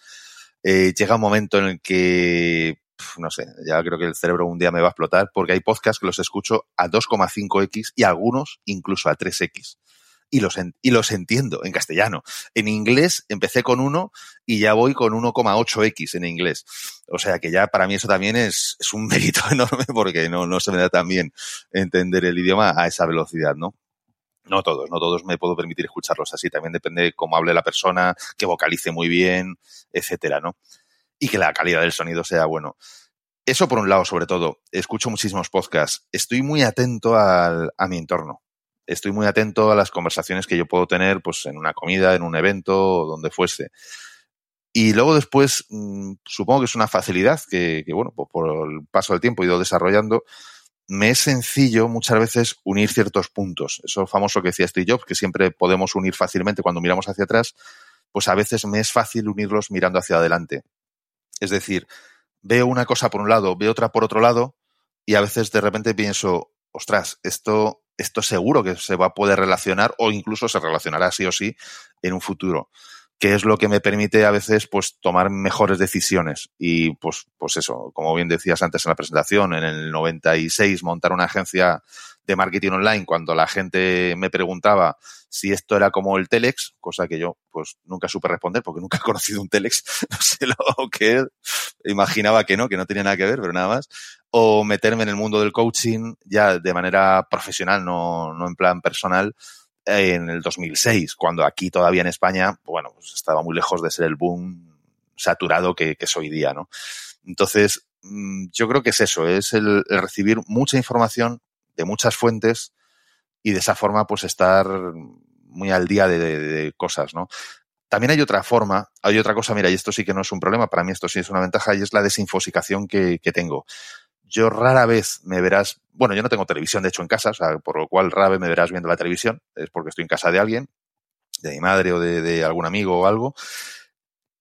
Eh, llega un momento en el que no sé, ya creo que el cerebro un día me va a explotar porque hay podcasts que los escucho a 2,5x y algunos incluso a 3x. Y los, y los entiendo en castellano. En inglés empecé con uno y ya voy con 1,8x en inglés. O sea que ya para mí eso también es, es un mérito enorme porque no, no se me da tan bien entender el idioma a esa velocidad, ¿no? No todos, no todos me puedo permitir escucharlos así. También depende de cómo hable la persona, que vocalice muy bien, etcétera, ¿no? Y que la calidad del sonido sea bueno. Eso por un lado, sobre todo. Escucho muchísimos podcasts. Estoy muy atento al, a mi entorno. Estoy muy atento a las conversaciones que yo puedo tener pues, en una comida, en un evento, donde fuese. Y luego después, mmm, supongo que es una facilidad que, que bueno, pues por el paso del tiempo he ido desarrollando. Me es sencillo muchas veces unir ciertos puntos. Eso famoso que decía Steve Jobs, que siempre podemos unir fácilmente cuando miramos hacia atrás, pues a veces me es fácil unirlos mirando hacia adelante. Es decir, veo una cosa por un lado, veo otra por otro lado, y a veces de repente pienso, ostras, esto, esto seguro que se va a poder relacionar o incluso se relacionará sí o sí en un futuro que es lo que me permite a veces pues tomar mejores decisiones. Y pues pues eso, como bien decías antes en la presentación, en el 96 montar una agencia de marketing online cuando la gente me preguntaba si esto era como el Telex, cosa que yo pues nunca supe responder porque nunca he conocido un Telex, no sé lo que es, imaginaba que no, que no tenía nada que ver, pero nada más, o meterme en el mundo del coaching ya de manera profesional, no, no en plan personal, en el 2006, cuando aquí todavía en España, bueno, pues estaba muy lejos de ser el boom saturado que, es hoy día, ¿no? Entonces, mm, yo creo que es eso, es el, recibir mucha información de muchas fuentes y de esa forma, pues estar muy al día de, cosas, ¿no? También hay otra forma, hay otra cosa, mira, y esto sí que no es un problema, para mí esto sí es una ventaja, y es la desinfosicación que tengo yo rara vez me verás, bueno, yo no tengo televisión de hecho en casa, o sea, por lo cual rara vez me verás viendo la televisión, es porque estoy en casa de alguien. de mi madre o de, algún amigo o algo.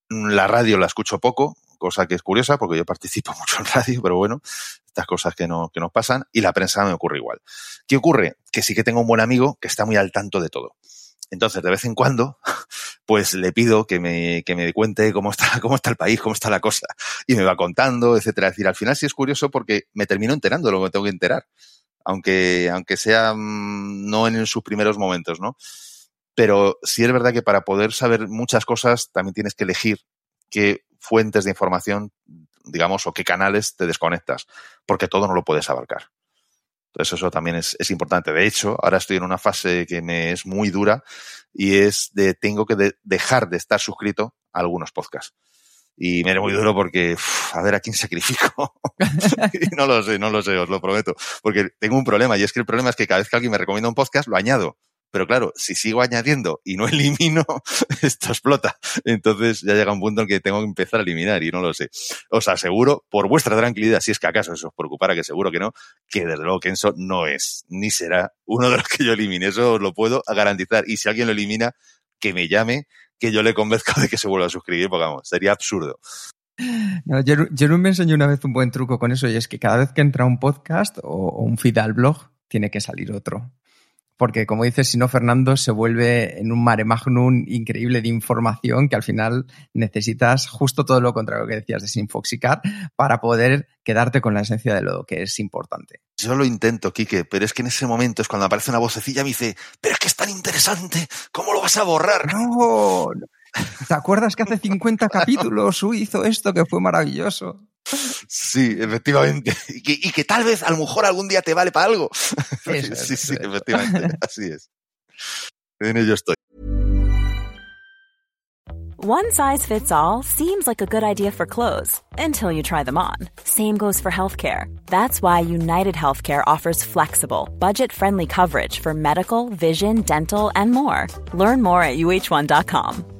La radio la escucho poco, cosa que es curiosa porque yo participo mucho en radio, pero bueno, estas cosas que, no, que nos pasan y la prensa me ocurre igual. ¿Qué ocurre? Que sí que tengo un buen amigo que está muy al tanto de todo. Entonces, de vez en cuando, pues le pido que me, que me cuente cómo está, cómo está el país, cómo está la cosa. Y me va contando, etcétera. Es decir, al final sí es curioso porque me termino enterando de lo que me tengo que enterar. Aunque, aunque sea mmm, no en sus primeros momentos, ¿no? Pero sí es verdad que para poder saber muchas cosas también tienes que elegir qué fuentes de información, digamos, o qué canales te desconectas, porque todo no lo puedes abarcar. Entonces eso también es, es, importante. De hecho, ahora estoy en una fase que me es muy dura y es de tengo que de, dejar de estar suscrito a algunos podcasts. Y me era muy duro porque, uf, a ver, ¿a quién sacrifico? no lo sé, no lo sé, os lo prometo. Porque tengo un problema y es que el problema es que cada vez que alguien me recomienda un podcast, lo añado. Pero claro, si sigo añadiendo y no elimino, esto explota. Entonces ya llega un punto en que tengo que empezar a eliminar y no lo sé. Os aseguro, por vuestra tranquilidad, si es que acaso eso os preocupara, que seguro que no, que desde luego Kenso no es ni será uno de los que yo elimine. Eso os lo puedo garantizar. Y si alguien lo elimina, que me llame, que yo le convenzca de que se vuelva a suscribir, porque vamos, sería absurdo. No, Jerún me enseñó una vez un buen truco con eso y es que cada vez que entra un podcast o, o un feed al blog, tiene que salir otro porque como dices, si no, Fernando se vuelve en un mare magnum increíble de información que al final necesitas justo todo lo contrario que decías, desinfoxicar para poder quedarte con la esencia de lo que es importante. Yo lo intento, Quique, pero es que en ese momento es cuando aparece una vocecilla y me dice, pero es que es tan interesante, ¿cómo lo vas a borrar? No, ¿te acuerdas que hace 50 capítulos hizo esto que fue maravilloso? Sí, efectivamente. Y que, y que, tal vez a lo mejor algún día te vale para algo. Eso, sí, sí, efectivamente. Así es. En ello estoy. One size fits all seems like a good idea for clothes until you try them on. Same goes for healthcare. That's why United Healthcare offers flexible, budget friendly coverage for medical, vision, dental, and more. Learn more at uh1.com.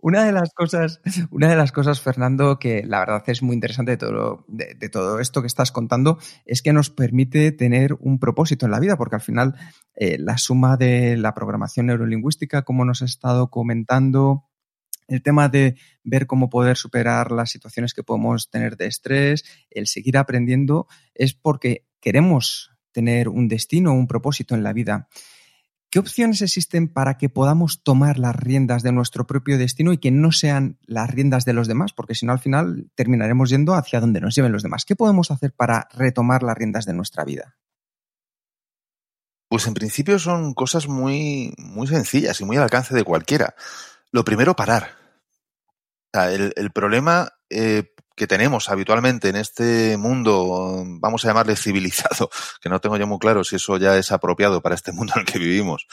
Una de las cosas, una de las cosas, Fernando, que la verdad es muy interesante de todo, de, todo esto que estás contando, es que nos permite tener un propósito en la vida, porque al final eh, la suma de la programación neurolingüística, como nos ha estado comentando, el tema de ver cómo poder superar las situaciones que podemos tener de estrés, el seguir aprendiendo, es porque queremos tener un destino, un propósito en la vida. ¿Qué opciones existen para que podamos tomar las riendas de nuestro propio destino y que no sean las riendas de los demás? Porque si no, al final terminaremos yendo hacia donde nos lleven los demás. ¿Qué podemos hacer para retomar las riendas de nuestra vida? Pues en principio son cosas muy, muy sencillas y muy al alcance de cualquiera. Lo primero, parar. O sea, el, problema eh, que tenemos habitualmente en este mundo, vamos a llamarle civilizado, que no tengo yo muy claro si eso ya es apropiado para este mundo en el que vivimos,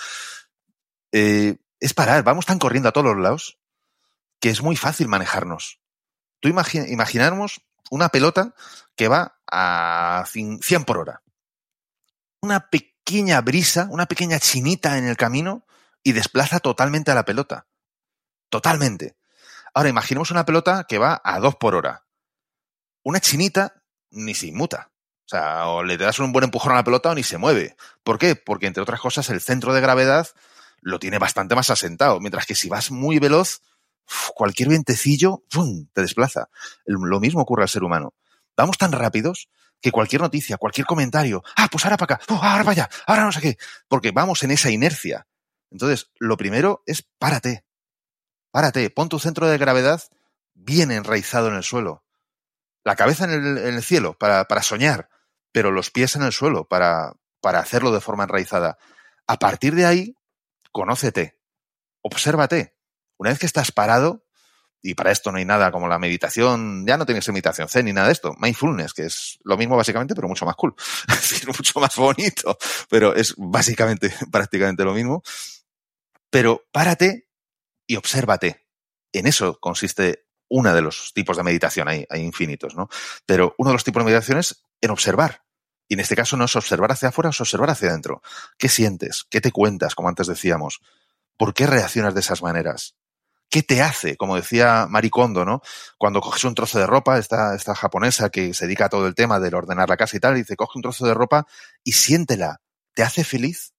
eh, es parar. Vamos tan corriendo a todos los lados que es muy fácil manejarnos. Tú imagina, imaginarnos una pelota que va a 100 por hora. Una pequeña brisa, una pequeña chinita en el camino y desplaza totalmente a la pelota. Totalmente. Ahora imaginemos una pelota que va a 2 por hora una chinita ni se inmuta. O sea, o le das un buen empujón a la pelota o ni se mueve. ¿Por qué? Porque, entre otras cosas, el centro de gravedad lo tiene bastante más asentado. Mientras que si vas muy veloz, cualquier vientecillo te desplaza. Lo mismo ocurre al ser humano. Vamos tan rápidos que cualquier noticia, cualquier comentario, ah, pues ahora para acá, oh, ahora para allá, ahora no sé qué, porque vamos en esa inercia. Entonces, lo primero es párate. Párate, pon tu centro de gravedad bien enraizado en el suelo la cabeza en el, cielo para, soñar, pero los pies en el suelo para, hacerlo de forma enraizada. A partir de ahí, conócete, obsérvate. Una vez que estás parado y para esto no hay nada como la meditación, ya no tiene que ser meditación zen ni nada de esto, mindfulness, que es lo mismo básicamente, pero mucho más cool, es decir, mucho más bonito, pero es básicamente prácticamente lo mismo. Pero párate y obsérvate. En eso consiste uno de los tipos de meditación, hay, hay infinitos, ¿no? Pero uno de los tipos de meditación es en observar. Y en este caso no es observar hacia afuera, es observar hacia adentro. ¿Qué sientes? ¿Qué te cuentas, como antes decíamos? ¿Por qué reaccionas de esas maneras? ¿Qué te hace? Como decía Maricondo, ¿no? Cuando coges un trozo de ropa, esta, esta japonesa que se dedica a todo el tema del ordenar la casa y tal, y dice, coge un trozo de ropa y siéntela. ¿Te hace feliz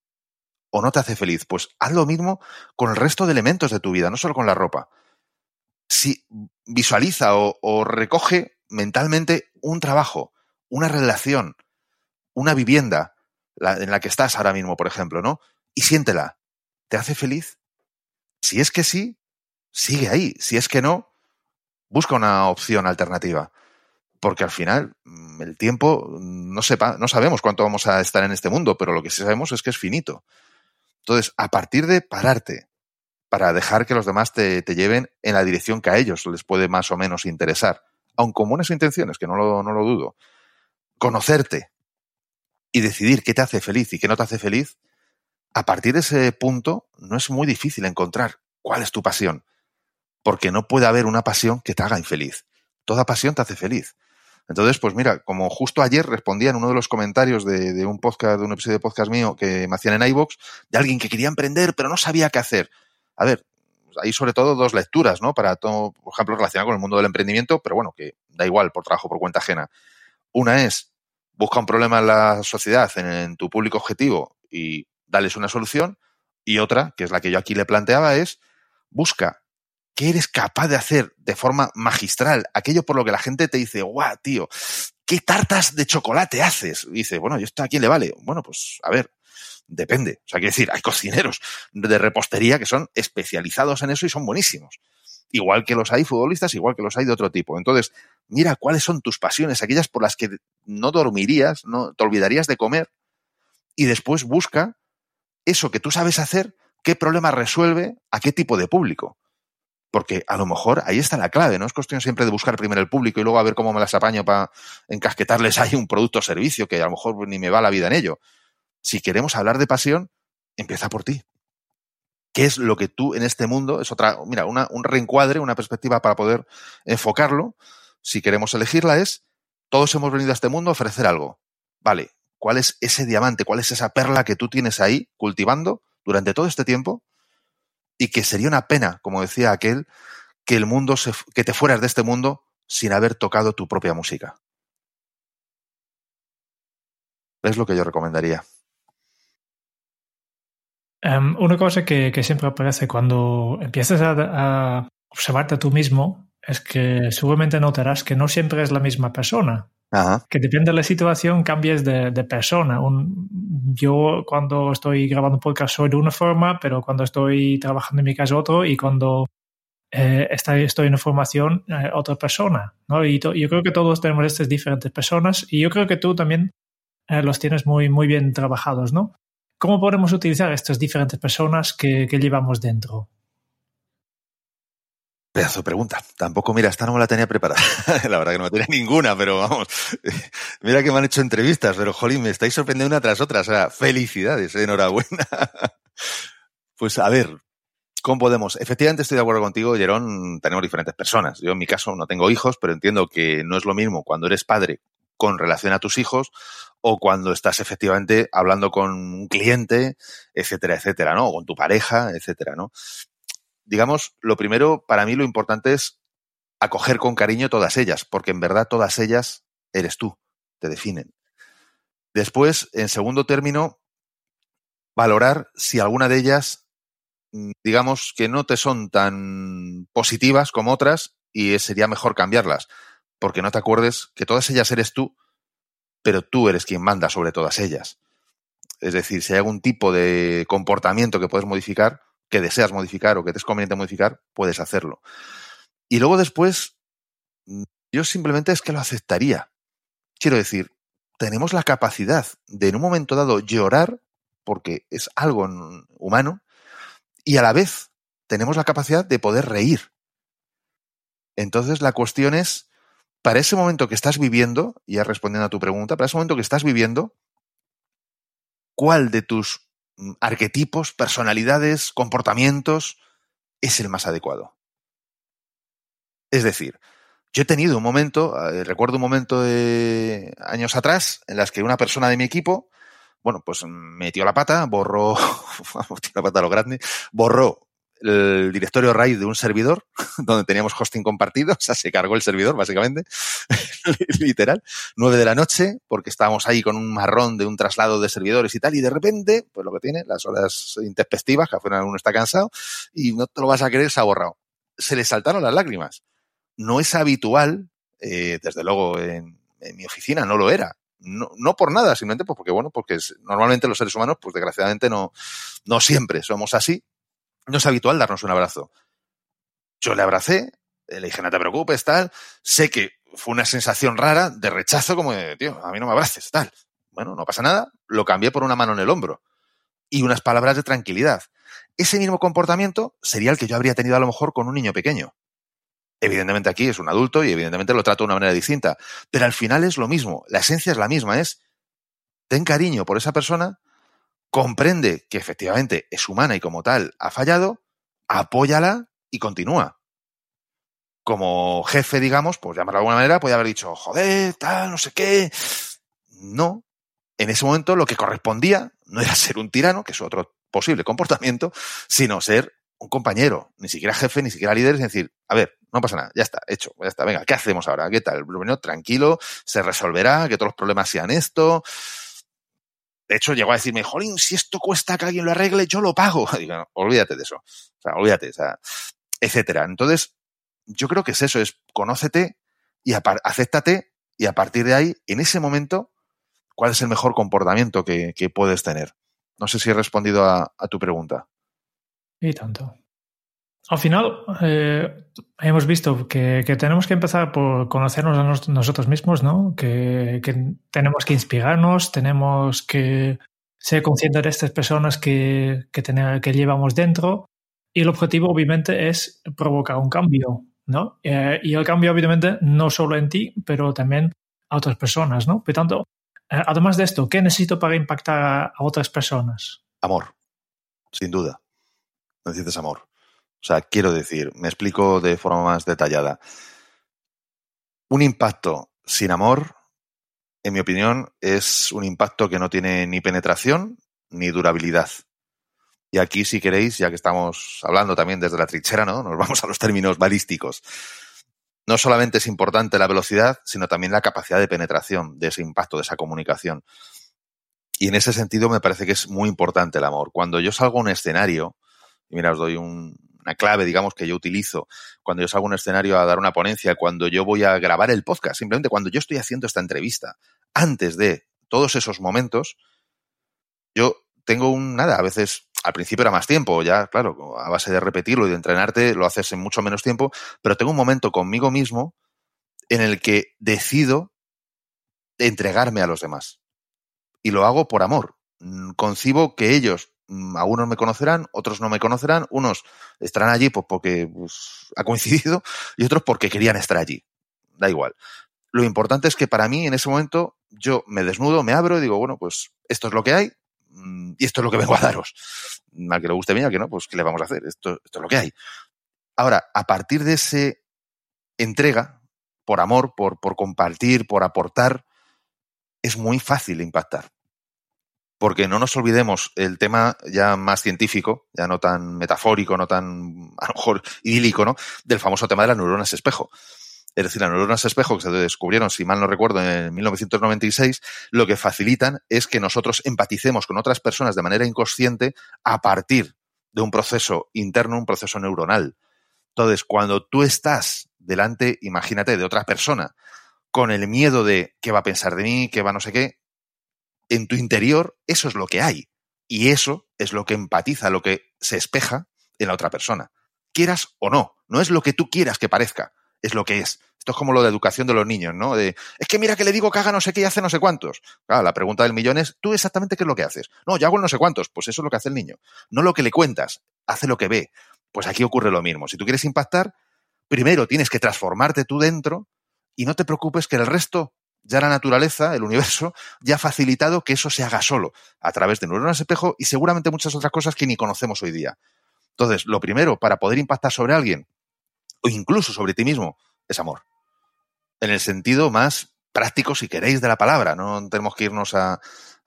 o no te hace feliz? Pues haz lo mismo con el resto de elementos de tu vida, no solo con la ropa. Si visualiza o, recoge mentalmente un trabajo, una relación, una vivienda en la que estás ahora mismo, por ejemplo, ¿no? Y siéntela. ¿Te hace feliz? Si es que sí, sigue ahí. Si es que no, busca una opción alternativa. Porque al final, mm, el tiempo, no, sepa, no sabemos cuánto vamos a estar en este mundo, pero lo que sí sabemos es que es finito. Entonces, a partir de pararte para dejar que los demás te, lleven en la dirección que a ellos les puede más o menos interesar, aun con buenas intenciones, que no lo, no lo dudo, conocerte y decidir qué te hace feliz y qué no te hace feliz, a partir de ese punto no es muy difícil encontrar cuál es tu pasión porque no puede haber una pasión que te haga infeliz. Toda pasión te hace feliz. Entonces, pues mira, como justo ayer respondía en uno de los comentarios de, de un podcast, de un episodio de podcast mío que me hacían en iVoox, de alguien que quería emprender, pero no sabía qué hacer. A ver, hay sobre todo dos lecturas, ¿no? Para todo, por ejemplo, relacionado con el mundo del emprendimiento, pero bueno, que da igual por trabajo, por cuenta ajena. Una es, busca un problema en la sociedad, en, tu público objetivo y dales una solución. Y otra, que es la que yo aquí le planteaba, es, busca ¿Qué eres capaz de hacer de forma magistral? Aquello por lo que la gente te dice, guau, tío, ¿qué tartas de chocolate haces? Y dice, bueno, ¿y esto a quién le vale? Bueno, pues a ver, depende. O sea, quiero decir, hay cocineros de repostería que son especializados en eso y son buenísimos. Igual que los hay futbolistas, igual que los hay de otro tipo. Entonces, mira cuáles son tus pasiones, aquellas por las que no dormirías, no te olvidarías de comer, y después busca eso que tú sabes hacer, qué problema resuelve a qué tipo de público. Porque a lo mejor ahí está la clave, no es cuestión siempre de buscar primero el público y luego a ver cómo me las apaño para encasquetarles ahí un producto o servicio que a lo mejor ni me va la vida en ello. Si queremos hablar de pasión, empieza por ti. ¿Qué es lo que tú en este mundo? Es otra, mira, una, un reencuadre, una perspectiva para poder enfocarlo. Si queremos elegirla es, todos hemos venido a este mundo a ofrecer algo. Vale, ¿cuál es ese diamante? ¿Cuál es esa perla que tú tienes ahí cultivando durante todo este tiempo? y que sería una pena, como decía aquel, que el mundo se, que te fueras de este mundo sin haber tocado tu propia música. Es lo que yo recomendaría. Um, una cosa que, que, siempre aparece cuando empiezas a, a, observarte a tú mismo es que seguramente notarás que no siempre es la misma persona. Ajá. Que depende de la situación, cambies de, de persona. Un, yo cuando estoy grabando un podcast soy de una forma, pero cuando estoy trabajando en mi casa otro y cuando eh, estoy, estoy en formación eh, otra persona. ¿no? Y to, yo creo que todos tenemos estas diferentes personas y yo creo que tú también eh, los tienes muy, muy bien trabajados. ¿no? ¿Cómo podemos utilizar estas diferentes personas que, llevamos dentro? Pedazo de pregunta. Tampoco, mira, esta no me la tenía preparada. la verdad que no me tenía ninguna, pero vamos. mira que me han hecho entrevistas, pero jolín, me estáis sorprendiendo una tras otra. O sea, felicidades, enhorabuena. pues a ver, ¿cómo podemos? Efectivamente estoy de acuerdo contigo, Jerón, tenemos diferentes personas. Yo en mi caso no tengo hijos, pero entiendo que no es lo mismo cuando eres padre con relación a tus hijos o cuando estás efectivamente hablando con un cliente, etcétera, etcétera, ¿no? O con tu pareja, etcétera, ¿no? digamos, lo primero, para mí lo importante es acoger con cariño todas ellas, porque en verdad todas ellas eres tú, te definen. Después, en segundo término, valorar si alguna de ellas, digamos, que no te son tan positivas como otras y sería mejor cambiarlas, porque no te acuerdes que todas ellas eres tú, pero tú eres quien manda sobre todas ellas. Es decir, si hay algún tipo de comportamiento que puedes modificar, que deseas modificar o que te es conveniente modificar, puedes hacerlo. Y luego después, yo simplemente es que lo aceptaría. Quiero decir, tenemos la capacidad de en un momento dado llorar, porque es algo humano, y a la vez tenemos la capacidad de poder reír. Entonces la cuestión es, para ese momento que estás viviendo, ya respondiendo a tu pregunta, para ese momento que estás viviendo, ¿cuál de tus mm, arquetipos, personalidades, comportamientos es el más adecuado? Es decir, yo he tenido un momento, eh, recuerdo un momento de años atrás, en las que una persona de mi equipo, bueno, pues metió la pata, borró, metió la pata a lo grande, borró el directorio RAID de un servidor donde teníamos hosting compartido, o sea, se cargó el servidor, básicamente, literal, nueve de la noche, porque estábamos ahí con un marrón de un traslado de servidores y tal, y de repente, pues lo que tiene, las horas intempestivas, que afuera uno está cansado, y no te lo vas a creer, se ha borrado. Se le saltaron las lágrimas. No es habitual, eh, desde luego en, en, mi oficina no lo era. No, no por nada, simplemente pues porque, bueno, porque normalmente los seres humanos, pues desgraciadamente no, no siempre somos así, no es habitual darnos un abrazo. Yo le abracé, le dije, no te preocupes, tal. Sé que fue una sensación rara de rechazo, como de, tío, a mí no me abraces, tal. Bueno, no pasa nada. Lo cambié por una mano en el hombro y unas palabras de tranquilidad. Ese mismo comportamiento sería el que yo habría tenido a lo mejor con un niño pequeño. Evidentemente aquí es un adulto y evidentemente lo trato de una manera distinta, pero al final es lo mismo, la esencia es la misma, es ten cariño por esa persona comprende que efectivamente es humana y como tal ha fallado, apóyala y continúa. Como jefe, digamos, pues llamarlo de alguna manera, puede haber dicho, joder, tal, no sé qué. No. En ese momento lo que correspondía no era ser un tirano, que es otro posible comportamiento, sino ser un compañero, ni siquiera jefe, ni siquiera líder, es decir, a ver, no pasa nada, ya está, hecho, ya está, venga, ¿qué hacemos ahora? ¿Qué tal? Bueno, tranquilo, se resolverá, que todos los problemas sean esto, de hecho, llegó a decirme, jolín, si esto cuesta que alguien lo arregle, yo lo pago. Olvídate de eso. O sea, olvídate, o sea, etcétera. Entonces, yo creo que es eso, es conócete y acéptate y a partir de ahí, en ese momento, cuál es el mejor comportamiento que, que puedes tener. No sé si he respondido a, a tu pregunta. Y tanto. Al final, eh, hemos visto que, tenemos que empezar por conocernos a nos, nosotros mismos, ¿no? Que, tenemos que inspirarnos, tenemos que ser conscientes de estas personas que, que, que llevamos dentro. Y el objetivo, obviamente, es provocar un cambio, ¿no? Eh, y el cambio, obviamente, no solo en ti, pero también a otras personas, ¿no? Por tanto, eh, además de esto, ¿qué necesito para impactar a, a otras personas? Amor, sin duda. Necesitas amor. O sea, quiero decir, me explico de forma más detallada. Un impacto sin amor, en mi opinión, es un impacto que no tiene ni penetración ni durabilidad. Y aquí, si queréis, ya que estamos hablando también desde la trinchera, ¿no? Nos vamos a los términos balísticos. No solamente es importante la velocidad, sino también la capacidad de penetración de ese impacto, de esa comunicación. Y en ese sentido me parece que es muy importante el amor. Cuando yo salgo a un escenario, y mira, os doy un, una clave, digamos, que yo utilizo cuando yo salgo a un escenario a dar una ponencia, cuando yo voy a grabar el podcast, simplemente cuando yo estoy haciendo esta entrevista, antes de todos esos momentos, yo tengo un nada, a veces al principio era más tiempo, ya, claro, a base de repetirlo y de entrenarte lo haces en mucho menos tiempo, pero tengo un momento conmigo mismo en el que decido entregarme a los demás. Y lo hago por amor. Concibo que ellos algunos me conocerán, otros no me conocerán, unos estarán allí pues porque pues, ha coincidido y otros porque querían estar allí. Da igual. Lo importante es que para mí en ese momento yo me desnudo, me abro y digo, bueno, pues esto es lo que hay mm, y esto es lo que vengo a daros. Al que le guste bien, al que no, pues ¿qué le vamos a hacer? Esto, es lo que hay. Ahora, a partir de ese entrega, por amor, por compartir, por aportar, es muy fácil impactar porque no nos olvidemos el tema ya más científico, ya no tan metafórico, no tan a lo mejor idílico, ¿no? Del famoso tema de las neuronas espejo. Es decir, las neuronas espejo que se descubrieron, si mal no recuerdo, en 1996, lo que facilitan es que nosotros empaticemos con otras personas de manera inconsciente a partir de un proceso interno, un proceso neuronal. Entonces, cuando tú estás delante, imagínate, de otra persona, con el miedo de qué va a pensar de mí, qué va no sé qué, en tu interior eso es lo que hay. Y eso es lo que empatiza, lo que se espeja en la otra persona. Quieras o no. No es lo que tú quieras que parezca, es lo que es. Esto es como lo de educación de los niños, ¿no? De, es que mira que le digo que haga no sé qué y hace no sé cuántos. Claro, la pregunta del millón es, ¿tú exactamente qué es lo que haces? No, yo hago no sé cuántos. Pues eso es lo que hace el niño. No lo que le cuentas, hace lo que ve. Pues aquí ocurre lo mismo. Si tú quieres impactar, primero tienes que transformarte tú dentro y no te preocupes que el resto, ya la naturaleza, el universo, ya ha facilitado que eso se haga solo a través de neuronas espejo y seguramente muchas otras cosas que ni conocemos hoy día. Entonces, lo primero para poder impactar sobre alguien o incluso sobre ti mismo es amor. En el sentido más práctico, si queréis, de la palabra. No tenemos que irnos a,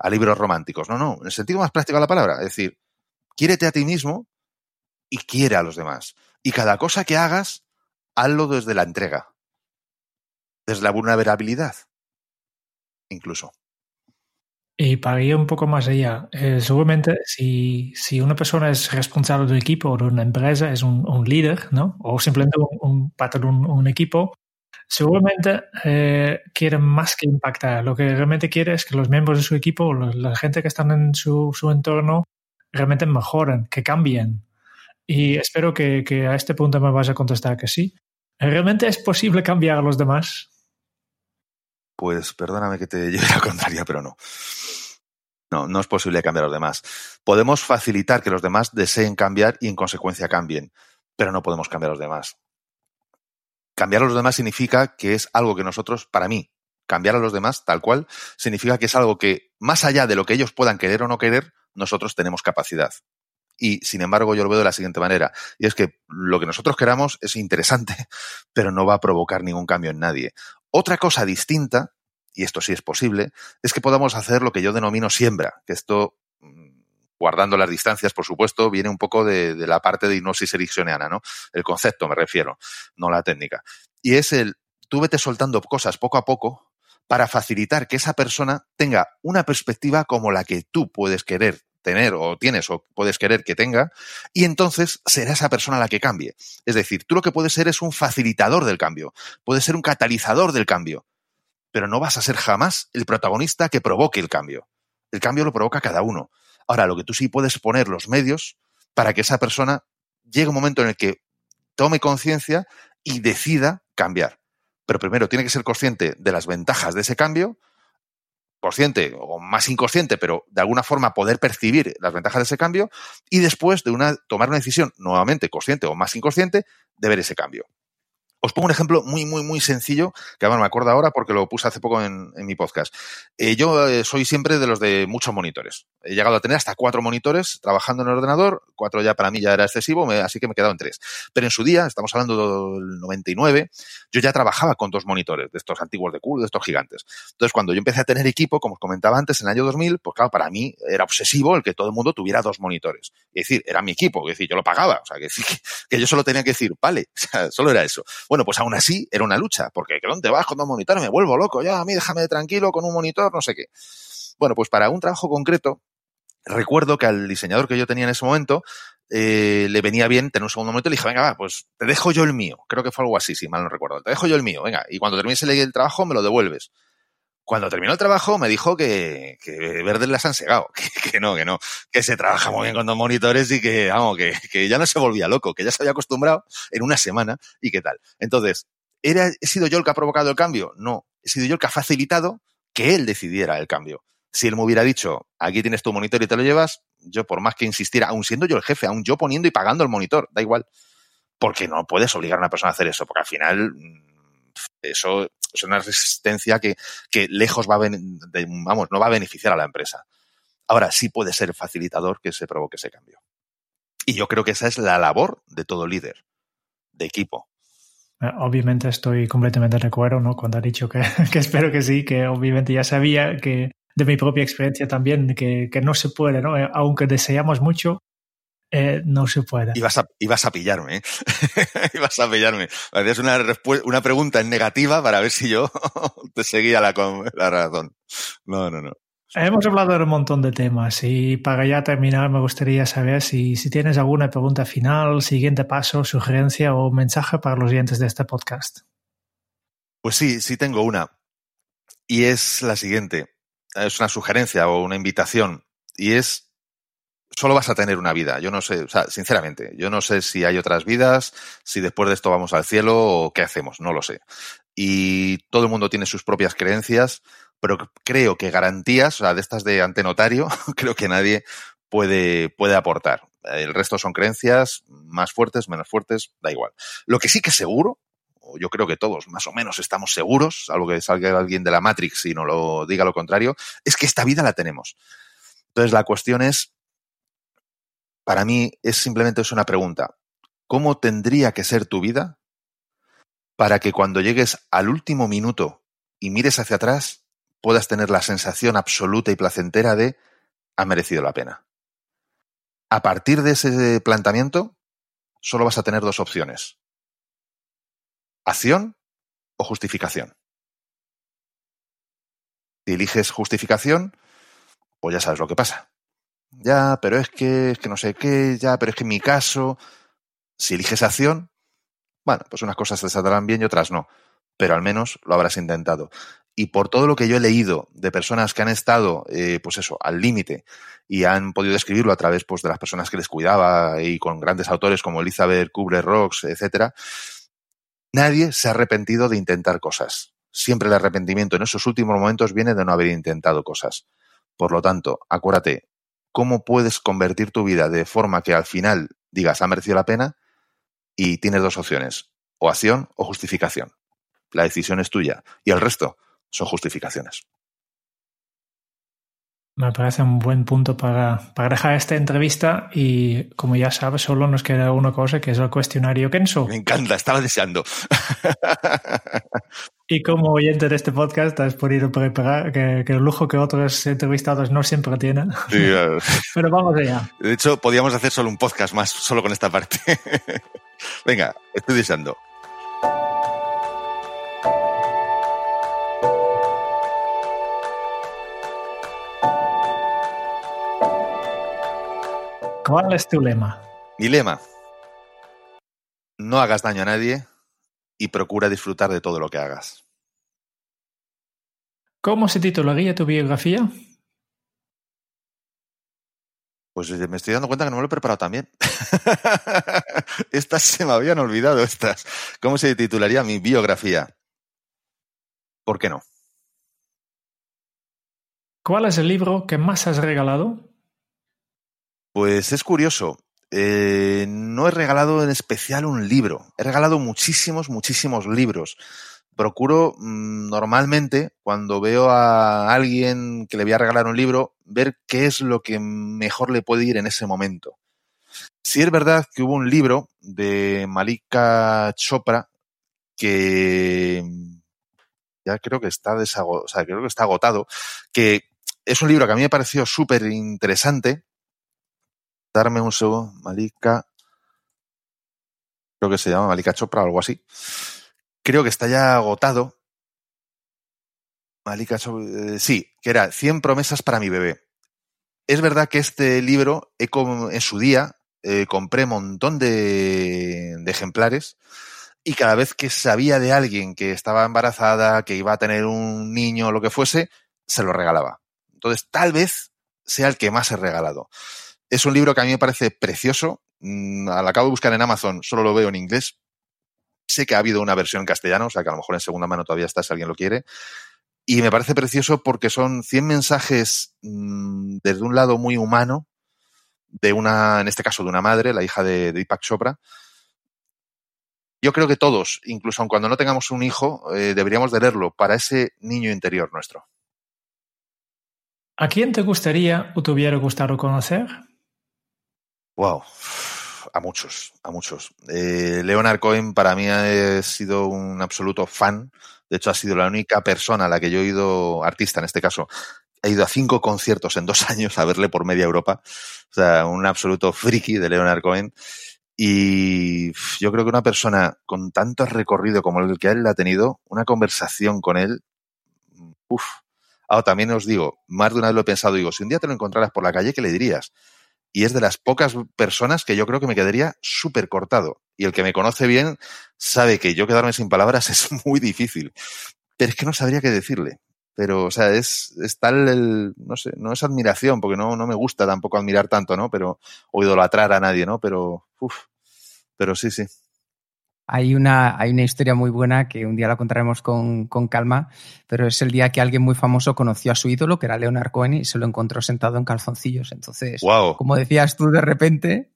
libros románticos. No, no. En el sentido más práctico de la palabra. Es decir, quiérete a ti mismo y quiere a los demás. Y cada cosa que hagas, hazlo desde la entrega, desde la vulnerabilidad, incluso. Y para ir un poco más allá, eh, seguramente si, si, una persona es responsable de un equipo o de una empresa, es un, un líder, ¿no? O simplemente un, un un, un, equipo, seguramente eh, quiere más que impactar. Lo que realmente quiere es que los miembros de su equipo o la gente que están en su, su entorno realmente mejoren, que cambien. Y espero que, que a este punto me vas a contestar que sí. ¿Realmente es posible cambiar a los demás? Pues perdóname que te lleve la contraria, pero no. No, no es posible cambiar a los demás. Podemos facilitar que los demás deseen cambiar y en consecuencia cambien, pero no podemos cambiar a los demás. Cambiar a los demás significa que es algo que nosotros, para mí, cambiar a los demás, tal cual, significa que es algo que, más allá de lo que ellos puedan querer o no querer, nosotros tenemos capacidad. Y, sin embargo, yo lo veo de la siguiente manera. Y es que lo que nosotros queramos es interesante, pero no va a provocar ningún cambio en nadie. Otra cosa distinta y esto sí es posible, es que podamos hacer lo que yo denomino siembra, que esto, mm, guardando las distancias, por supuesto, viene un poco de, la parte de hipnosis ericksoniana, ¿no? El concepto me refiero, no la técnica. Y es el, tú vete soltando cosas poco a poco para facilitar que esa persona tenga una perspectiva como la que tú puedes querer tener o tienes o puedes querer que tenga, y entonces será esa persona la que cambie. Es decir, tú lo que puedes ser es un facilitador del cambio, puedes ser un catalizador del cambio, pero no vas a ser jamás el protagonista que provoque el cambio. El cambio lo provoca cada uno. Ahora, lo que tú sí puedes poner los medios para que esa persona llegue un momento en el que tome conciencia y decida cambiar. Pero primero tiene que ser consciente de las ventajas de ese cambio, consciente o más inconsciente, pero de alguna forma poder percibir las ventajas de ese cambio y después de una, tomar una decisión nuevamente consciente o más inconsciente de ver ese cambio. Os pongo un ejemplo muy, muy, muy sencillo, que además me acuerdo ahora porque lo puse hace poco en, mi podcast. Eh, yo eh, soy siempre de los de muchos monitores. He llegado a tener hasta cuatro monitores trabajando en el ordenador, cuatro ya para mí ya era excesivo, así que me he quedado en tres. Pero en su día, estamos hablando del 99, yo ya trabajaba con dos monitores, de estos antiguos de cool, de estos gigantes. Entonces, cuando yo empecé a tener equipo, como os comentaba antes, en el año 2000, pues claro, para mí era obsesivo el que todo el mundo tuviera dos monitores. Es decir, era mi equipo, es decir, yo lo pagaba, o sea, que, yo solo tenía que decir, vale, solo era eso. Bueno, pues aún así era una lucha, porque ¿dónde vas con dos monitores? Me vuelvo loco, ya a mí déjame tranquilo con un monitor, no sé qué. Bueno, pues para un trabajo concreto, recuerdo que al diseñador que yo tenía en ese momento eh, le venía bien tener un segundo monitor y le dije, venga, va, pues te dejo yo el mío. Creo que fue algo así, si mal no recuerdo. Te dejo yo el mío, venga, y cuando termines el trabajo me lo devuelves. Cuando terminó el trabajo me dijo que, que verdes las han segado, que, no, que no, que se trabaja muy bien con dos monitores y que, vamos, que, que ya no se volvía loco, que ya se había acostumbrado en una semana y qué tal. Entonces, ¿era, ¿he sido yo el que ha provocado el cambio? No, he sido yo el que ha facilitado que él decidiera el cambio. Si él me hubiera dicho, aquí tienes tu monitor y te lo llevas, yo por más que insistiera, aun siendo yo el jefe, aun yo poniendo y pagando el monitor, da igual. Porque no puedes obligar a una persona a hacer eso, porque al final eso es una resistencia que, que lejos va a, vamos, no va a beneficiar a la empresa. Ahora sí puede ser facilitador que se provoque ese cambio. Y yo creo que esa es la labor de todo líder, de equipo. Eh, obviamente estoy completamente de acuerdo, ¿no? Cuando ha dicho que, que, espero que sí, que obviamente ya sabía que de mi propia experiencia también, que, que no se puede, ¿no? Eh, aunque deseamos mucho, eh, no se puede. Ibas a, ibas a pillarme, ¿eh? ibas a pillarme. Hacías una, una pregunta en negativa para ver si yo te seguía la, la razón. No, no, no. Hemos hablado de un montón de temas y para ya terminar me gustaría saber si, si tienes alguna pregunta final, siguiente paso, sugerencia o mensaje para los oyentes de este podcast. Pues sí, sí tengo una. Y es la siguiente. Es una sugerencia o una invitación. Y es solo vas a tener una vida. Yo no sé, o sea, sinceramente, yo no sé si hay otras vidas, si después de esto vamos al cielo o qué hacemos, no lo sé. Y todo el mundo tiene sus propias creencias, pero creo que garantías, o sea, de estas de antenotario, creo que nadie puede, puede aportar. El resto son creencias más fuertes, menos fuertes, da igual. Lo que sí que seguro, o yo creo que todos más o menos estamos seguros, algo que salga alguien de la Matrix y no lo diga lo contrario, es que esta vida la tenemos. Entonces la cuestión es, para mí es simplemente es una pregunta. ¿Cómo tendría que ser tu vida para que cuando llegues al último minuto y mires hacia atrás puedas tener la sensación absoluta y placentera de ha merecido la pena? A partir de ese planteamiento, solo vas a tener dos opciones. Acción o justificación. Si eliges justificación, pues ya sabes lo que pasa. Ya, pero es que, es que no sé qué, ya, pero es que en mi caso, si eliges acción, bueno, pues unas cosas te saldrán bien y otras no, pero al menos lo habrás intentado y por todo lo que yo he leído de personas que han estado, eh, pues eso, al límite y han podido describirlo a través pues, de las personas que les cuidaba y con grandes autores como Elizabeth Kubler-Ross, etcétera, nadie se ha arrepentido de intentar cosas. Siempre el arrepentimiento en esos últimos momentos viene de no haber intentado cosas. Por lo tanto, acuérdate, ¿cómo puedes convertir tu vida de forma que al final digas ha merecido la pena? Y tienes dos opciones, o acción o justificación. La decisión es tuya. Y el resto, son justificaciones. Me parece un buen punto para, para, dejar esta entrevista y como ya sabes, solo nos queda una cosa que es el cuestionario Kenso. Me encanta, estaba deseando. y como oyente de este podcast has podido preparar que, que el lujo que otros entrevistados no siempre tienen. Sí, Pero vamos allá. De hecho, podíamos hacer solo un podcast más, solo con esta parte. Venga, estoy deseando. ¿Cuál es tu lema? Mi lema. No hagas daño a nadie y procura disfrutar de todo lo que hagas. ¿Cómo se titularía tu biografía? Pues eh, me estoy dando cuenta que no me lo he preparado también. estas se me habían olvidado, estas. ¿Cómo se titularía mi biografía? ¿Por qué no? ¿Cuál es el libro que más has regalado? Pues es curioso. Eh, no he regalado en especial un libro. He regalado muchísimos, muchísimos libros. Procuro mmm, normalmente, cuando veo a alguien que le voy a regalar un libro, ver qué es lo que mejor le puede ir en ese momento. Sí es verdad que hubo un libro de Malika Chopra que ya creo que está desago o sea, creo que está agotado, que es un libro que a mí me pareció súper interesante, darme un segundo, Malika, creo que se llama Malika Chopra o algo así. Creo que está ya agotado. Malika Chopra, eh, sí, que era 100 promesas para mi bebé. Es verdad que este libro, en su día, eh, compré un montón de, de ejemplares y cada vez que sabía de alguien que estaba embarazada, que iba a tener un niño o lo que fuese, se lo regalaba. Entonces, tal vez sea el que más he regalado. Es un libro que a mí me parece precioso. Mm, al acabo de buscar en Amazon, solo lo veo en inglés. Sé que ha habido una versión en castellano, o sea que a lo mejor en segunda mano todavía está si alguien lo quiere. Y me parece precioso porque son 100 mensajes mmm, desde un lado muy humano, de una, en este caso, de una madre, la hija de, de Deepak Chopra. Yo creo que todos, incluso aun cuando no tengamos un hijo, eh, deberíamos de leerlo para ese niño interior nuestro. ¿A quién te gustaría o te hubiera gustado conocer? Wow, a muchos, a muchos. Eh, Leonard Cohen para mí ha sido un absoluto fan. De hecho, ha sido la única persona a la que yo he ido, artista en este caso, he ido a cinco conciertos en dos años a verle por media Europa. O sea, un absoluto friki de Leonard Cohen. Y yo creo que una persona con tanto recorrido como el que él ha tenido, una conversación con él, uff. Ahora, también os digo, más de una vez lo he pensado, digo, si un día te lo encontraras por la calle, ¿qué le dirías? Y es de las pocas personas que yo creo que me quedaría súper cortado. Y el que me conoce bien sabe que yo quedarme sin palabras es muy difícil. Pero es que no sabría qué decirle. Pero, o sea, es, es tal el, no sé, no es admiración, porque no, no me gusta tampoco admirar tanto, ¿no? Pero, o idolatrar a nadie, ¿no? Pero, uff, pero sí, sí. Hay una, hay una historia muy buena que un día la contaremos con, con, calma, pero es el día que alguien muy famoso conoció a su ídolo, que era Leonard Cohen, y se lo encontró sentado en calzoncillos. Entonces, wow. como decías tú, de repente,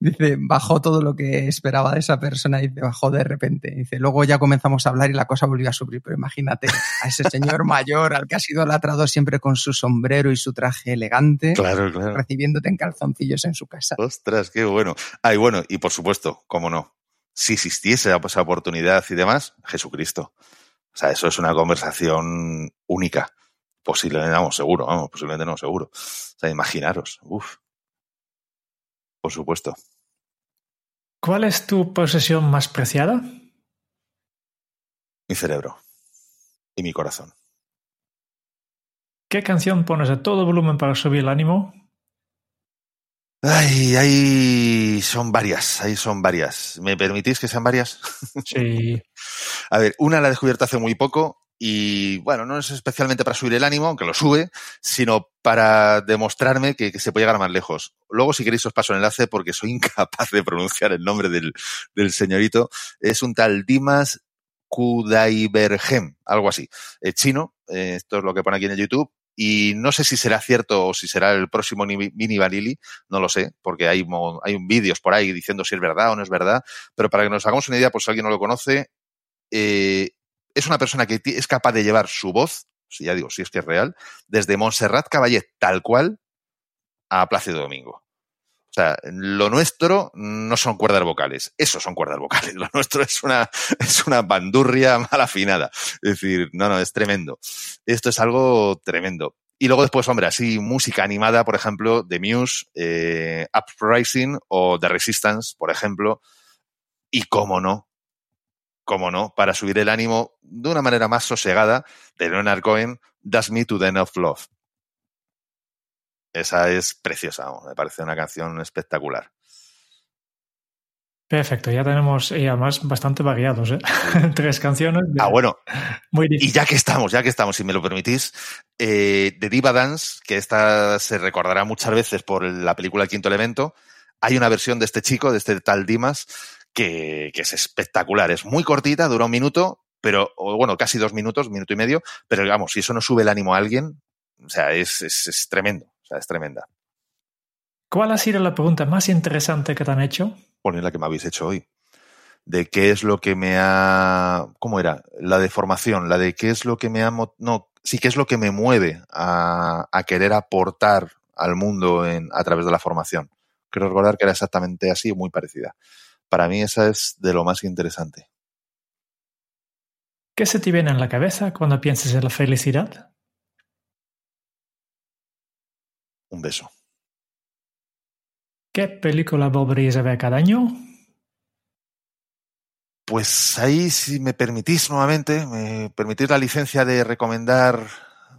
dice, bajó todo lo que esperaba de esa persona y dice, bajó de repente. Dice, luego ya comenzamos a hablar y la cosa volvió a subir, pero imagínate a ese señor mayor al que ha sido latrado siempre con su sombrero y su traje elegante, claro, claro. recibiéndote en calzoncillos en su casa. Ostras, qué bueno. Ah, y bueno, y por supuesto, cómo no, si existiese esa oportunidad y demás, Jesucristo. O sea, eso es una conversación única. Posiblemente, vamos, seguro, vamos, posiblemente no, seguro. O sea, imaginaros, uff. Por supuesto. ¿Cuál es tu posesión más preciada? Mi cerebro y mi corazón. ¿Qué canción pones a todo volumen para subir el ánimo? Ay, ahí son varias, ahí son varias. ¿Me permitís que sean varias? Sí. A ver, una la he descubierto hace muy poco y bueno, no es especialmente para subir el ánimo, aunque lo sube, sino para demostrarme que, que, se puede llegar más lejos. Luego, si queréis, os paso el enlace porque soy incapaz de pronunciar el nombre del, del señorito. Es un tal Dimas Kudaibergem, algo así. Es chino, eh, esto es lo que pone aquí en el YouTube, y no sé si será cierto o si será el próximo Mini Vanilli, no lo sé, porque hay, hay vídeos por ahí diciendo si es verdad o no es verdad, pero para que nos hagamos una idea, pues si alguien no lo conoce, eh, es una persona que es capaz de llevar su voz, si ya digo, si es que es real, desde Montserrat Caballet tal cual a Plácido Domingo. O sea, lo nuestro no son cuerdas vocales, eso son cuerdas vocales. Lo nuestro es una, es una bandurria mal afinada. Es decir, no, no, es tremendo. Esto es algo tremendo. Y luego después, hombre, así música animada, por ejemplo, de Muse, eh, Uprising o The Resistance, por ejemplo. Y cómo no, cómo no, para subir el ánimo de una manera más sosegada, de Leonard Cohen, Does Me to the End of Love. Esa es preciosa, me parece una canción espectacular. Perfecto, ya tenemos y además bastante variados, ¿eh? Tres canciones. De... Ah, bueno. Muy y ya que estamos, ya que estamos, si me lo permitís, eh, de Diva Dance, que esta se recordará muchas veces por la película El Quinto Elemento, hay una versión de este chico, de este tal Dimas, que, que es espectacular. Es muy cortita, dura un minuto, pero, bueno, casi dos minutos, minuto y medio, pero digamos, si eso no sube el ánimo a alguien, o sea, es, es, es tremendo. O sea, es tremenda. ¿Cuál ha sido la pregunta más interesante que te han hecho? Bueno, la que me habéis hecho hoy. De qué es lo que me ha. ¿Cómo era? La de formación, la de qué es lo que me ha. No, sí, qué es lo que me mueve a, a querer aportar al mundo en, a través de la formación. Quiero recordar que era exactamente así, muy parecida. Para mí, esa es de lo más interesante. ¿Qué se te viene en la cabeza cuando piensas en la felicidad? Un beso. ¿Qué película volverías a ver cada año? Pues ahí, si me permitís nuevamente, me permitís la licencia de recomendar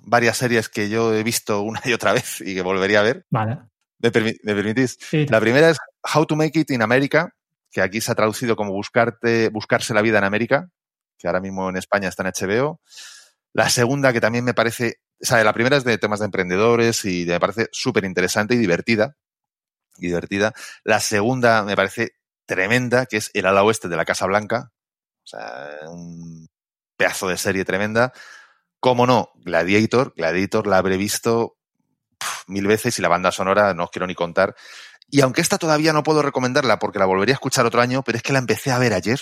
varias series que yo he visto una y otra vez y que volvería a ver. Vale. ¿Me, permi me permitís? Sí. La primera es How to Make It in America, que aquí se ha traducido como buscarte, Buscarse la vida en América, que ahora mismo en España está en HBO. La segunda, que también me parece o sea, la primera es de temas de emprendedores y me parece súper interesante y divertida. Divertida. La segunda me parece tremenda, que es El ala oeste de la Casa Blanca. O sea, un pedazo de serie tremenda. Cómo no, Gladiator. Gladiator la habré visto mil veces y la banda sonora no os quiero ni contar. Y aunque esta todavía no puedo recomendarla porque la volvería a escuchar otro año, pero es que la empecé a ver ayer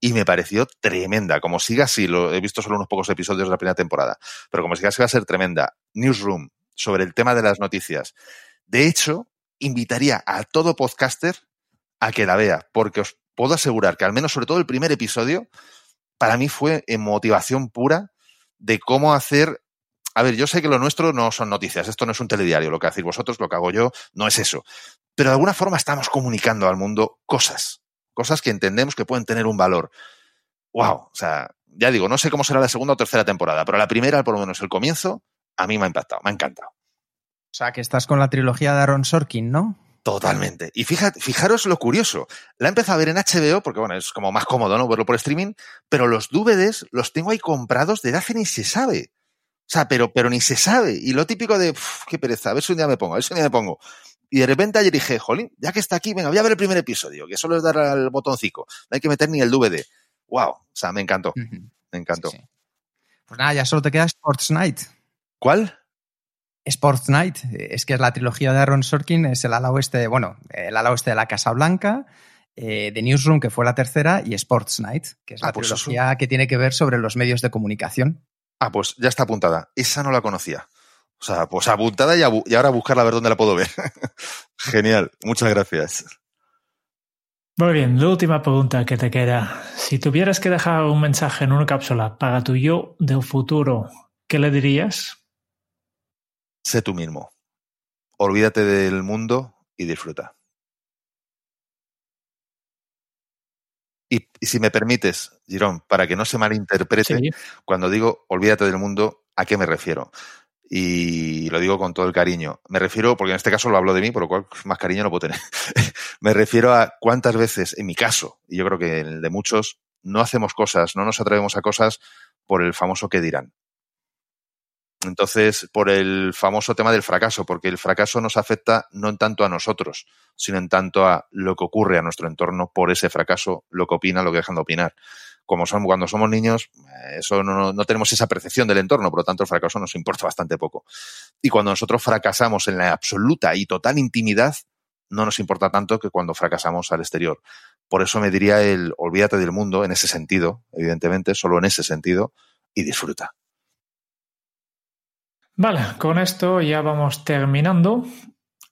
y me pareció tremenda. Como siga así, lo he visto solo unos pocos episodios de la primera temporada, pero como siga así va a ser tremenda. Newsroom, sobre el tema de las noticias. De hecho, invitaría a todo podcaster a que la vea, porque os puedo asegurar que al menos sobre todo el primer episodio, para mí fue en motivación pura de cómo hacer... A ver, yo sé que lo nuestro no son noticias, esto no es un telediario, lo que hacéis vosotros, lo que hago yo, no es eso. Pero de alguna forma estamos comunicando al mundo cosas, cosas que entendemos que pueden tener un valor. ¡Wow! O sea, ya digo, no sé cómo será la segunda o tercera temporada, pero la primera, por lo menos el comienzo, a mí me ha impactado, me ha encantado. O sea, que estás con la trilogía de Aaron Sorkin, ¿no? Totalmente. Y fíjate, fijaros lo curioso. La he empezado a ver en HBO porque, bueno, es como más cómodo, ¿no? Verlo por streaming, pero los DVDs los tengo ahí comprados desde hace ni se sabe. O sea, pero, pero ni se sabe. Y lo típico de, uf, qué pereza, a ver si un día me pongo, a ver si un día me pongo. Y de repente ayer dije, jolín, ya que está aquí, venga, voy a ver el primer episodio, que solo es dar al botoncito, no hay que meter ni el DVD. Wow, o sea, me encantó, me encantó. Sí, sí. Pues nada, ya solo te queda Sports Night. ¿Cuál? Sports Night, es que es la trilogía de Aaron Sorkin, es el ala oeste, bueno, el ala oeste de la Casa Blanca, eh, The Newsroom, que fue la tercera, y Sports Night, que es la Ah, pues trilogía que tiene que ver sobre los medios de comunicación. Ah, pues ya está apuntada. Esa no la conocía. O sea, pues apuntada y, ahora buscarla a ver dónde la puedo ver. Genial, muchas gracias. Muy bien, la última pregunta que te queda. Si tuvieras que dejar un mensaje en una cápsula para tu yo del futuro, ¿qué le dirías? Sé tú mismo. Olvídate del mundo y disfruta. Y, y si me permites, Girón, para que no se malinterprete, Sí. cuando digo olvídate del mundo, ¿a qué me refiero? Y lo digo con todo el cariño. Me refiero, porque en este caso lo hablo de mí, por lo cual más cariño no puedo tener. me refiero a cuántas veces, en mi caso, y yo creo que en el de muchos, no hacemos cosas, no nos atrevemos a cosas por el famoso que dirán. Entonces, por el famoso tema del fracaso, porque el fracaso nos afecta no en tanto a nosotros, sino en tanto a lo que ocurre a nuestro entorno por ese fracaso, lo que opina, lo que dejan de opinar. Como son, cuando somos niños, eso no, no tenemos esa percepción del entorno, por lo tanto el fracaso nos importa bastante poco. Y cuando nosotros fracasamos en la absoluta y total intimidad, no nos importa tanto que cuando fracasamos al exterior. Por eso me diría el olvídate del mundo en ese sentido, evidentemente, solo en ese sentido, y disfruta. Vale, con esto ya vamos terminando.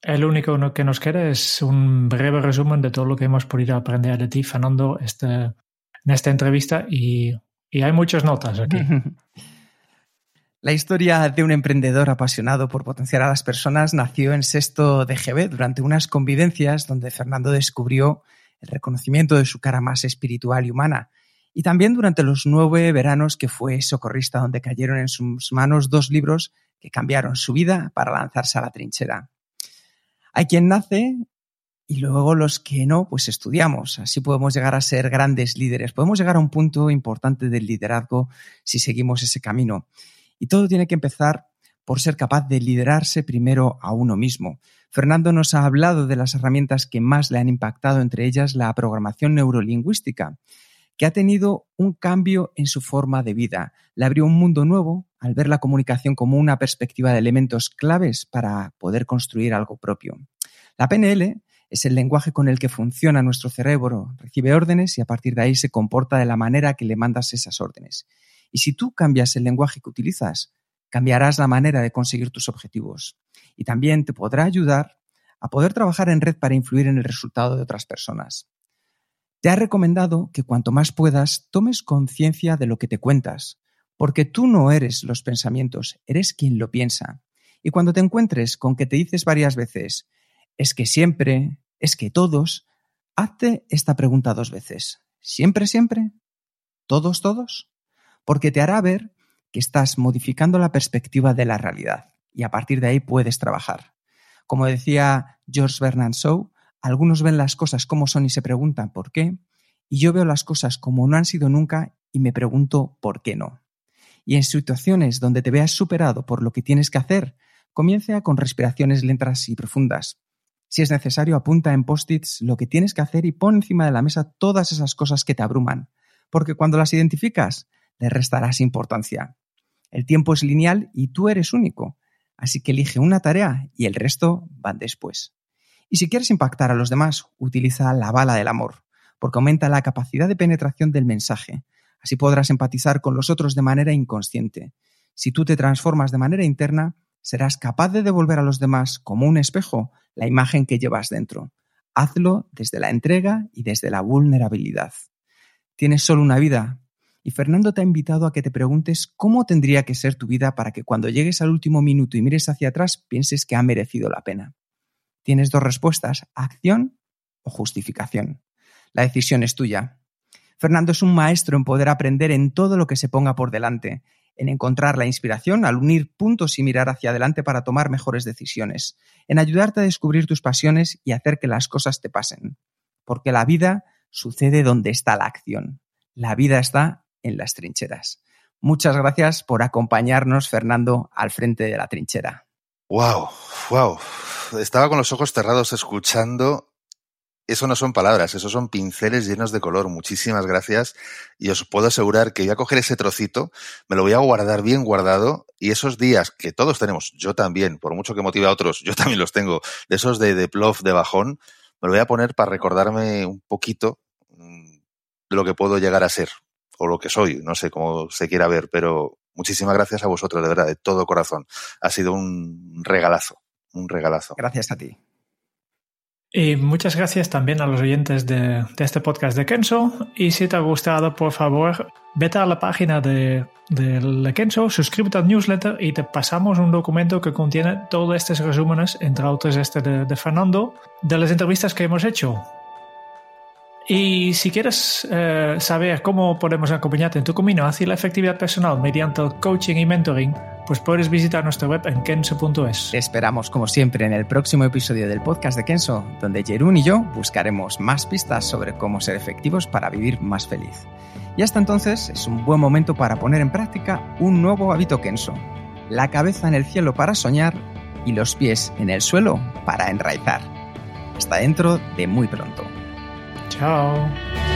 El único que nos queda es un breve resumen de todo lo que hemos podido aprender de ti, Fernando, este, en esta entrevista. Y, y hay muchas notas aquí. La historia de un emprendedor apasionado por potenciar a las personas nació en sexto DGB durante unas convivencias donde Fernando descubrió el reconocimiento de su cara más espiritual y humana. Y también durante los nueve veranos que fue socorrista donde cayeron en sus manos dos libros que cambiaron su vida para lanzarse a la trinchera. Hay quien nace y luego los que no, pues estudiamos. Así podemos llegar a ser grandes líderes. Podemos llegar a un punto importante del liderazgo si seguimos ese camino. Y todo tiene que empezar por ser capaz de liderarse primero a uno mismo. Fernando nos ha hablado de las herramientas que más le han impactado, entre ellas la programación neurolingüística, que ha tenido un cambio en su forma de vida. Le abrió un mundo nuevo al ver la comunicación como una perspectiva de elementos claves para poder construir algo propio. La PNL es el lenguaje con el que funciona nuestro cerebro, recibe órdenes y a partir de ahí se comporta de la manera que le mandas esas órdenes. Y si tú cambias el lenguaje que utilizas, cambiarás la manera de conseguir tus objetivos. Y también te podrá ayudar a poder trabajar en red para influir en el resultado de otras personas. Te ha recomendado que cuanto más puedas tomes conciencia de lo que te cuentas, porque tú no eres los pensamientos, eres quien lo piensa. Y cuando te encuentres con que te dices varias veces, es que siempre, es que todos, hazte esta pregunta dos veces. ¿Siempre, siempre? ¿Todos, todos? Porque te hará ver que estás modificando la perspectiva de la realidad y a partir de ahí puedes trabajar. Como decía George Bernard Shaw, algunos ven las cosas como son y se preguntan por qué, y yo veo las cosas como no han sido nunca y me pregunto por qué no. Y en situaciones donde te veas superado por lo que tienes que hacer, comienza con respiraciones lentas y profundas. Si es necesario, apunta en post-its lo que tienes que hacer y pon encima de la mesa todas esas cosas que te abruman, porque cuando las identificas, le restarás importancia. El tiempo es lineal y tú eres único, así que elige una tarea y el resto van después. Y si quieres impactar a los demás, utiliza la bala del amor, porque aumenta la capacidad de penetración del mensaje. Así podrás empatizar con los otros de manera inconsciente. Si tú te transformas de manera interna, serás capaz de devolver a los demás como un espejo la imagen que llevas dentro. Hazlo desde la entrega y desde la vulnerabilidad. Tienes solo una vida, y Fernando te ha invitado a que te preguntes cómo tendría que ser tu vida para que cuando llegues al último minuto y mires hacia atrás pienses que ha merecido la pena. Tienes dos respuestas, acción o justificación. La decisión es tuya. Fernando es un maestro en poder aprender en todo lo que se ponga por delante, en encontrar la inspiración al unir puntos y mirar hacia adelante para tomar mejores decisiones, en ayudarte a descubrir tus pasiones y hacer que las cosas te pasen. Porque la vida sucede donde está la acción. La vida está en las trincheras. Muchas gracias por acompañarnos, Fernando, al frente de la trinchera. Wow, wow. Estaba con los ojos cerrados escuchando. Eso no son palabras, eso son pinceles llenos de color. Muchísimas gracias. Y os puedo asegurar que voy a coger ese trocito, me lo voy a guardar bien guardado. Y esos días que todos tenemos, yo también, por mucho que motive a otros, yo también los tengo, de esos de, de plof, de bajón, me lo voy a poner para recordarme un poquito mm, de lo que puedo llegar a ser o lo que soy, no sé cómo se quiera ver, pero muchísimas gracias a vosotros, de verdad, de todo corazón. Ha sido un regalazo, un regalazo. Gracias a ti. Y muchas gracias también a los oyentes de, este podcast de Kenzo. Y si te ha gustado, por favor, vete a la página de, de Kenzo, suscríbete al newsletter y te pasamos un documento que contiene todos estos resúmenes, entre otros este de Fernando, de las entrevistas que hemos hecho. Y si quieres eh, saber cómo podemos acompañarte en tu camino hacia la efectividad personal mediante el coaching y mentoring, pues puedes visitar nuestra web en kenso.es. Esperamos, como siempre, en el próximo episodio del podcast de Kenso, donde Jerún y yo buscaremos más pistas sobre cómo ser efectivos para vivir más feliz. Y hasta entonces es un buen momento para poner en práctica un nuevo hábito Kenso. La cabeza en el cielo para soñar y los pies en el suelo para enraizar. Hasta dentro de muy pronto. Ciao.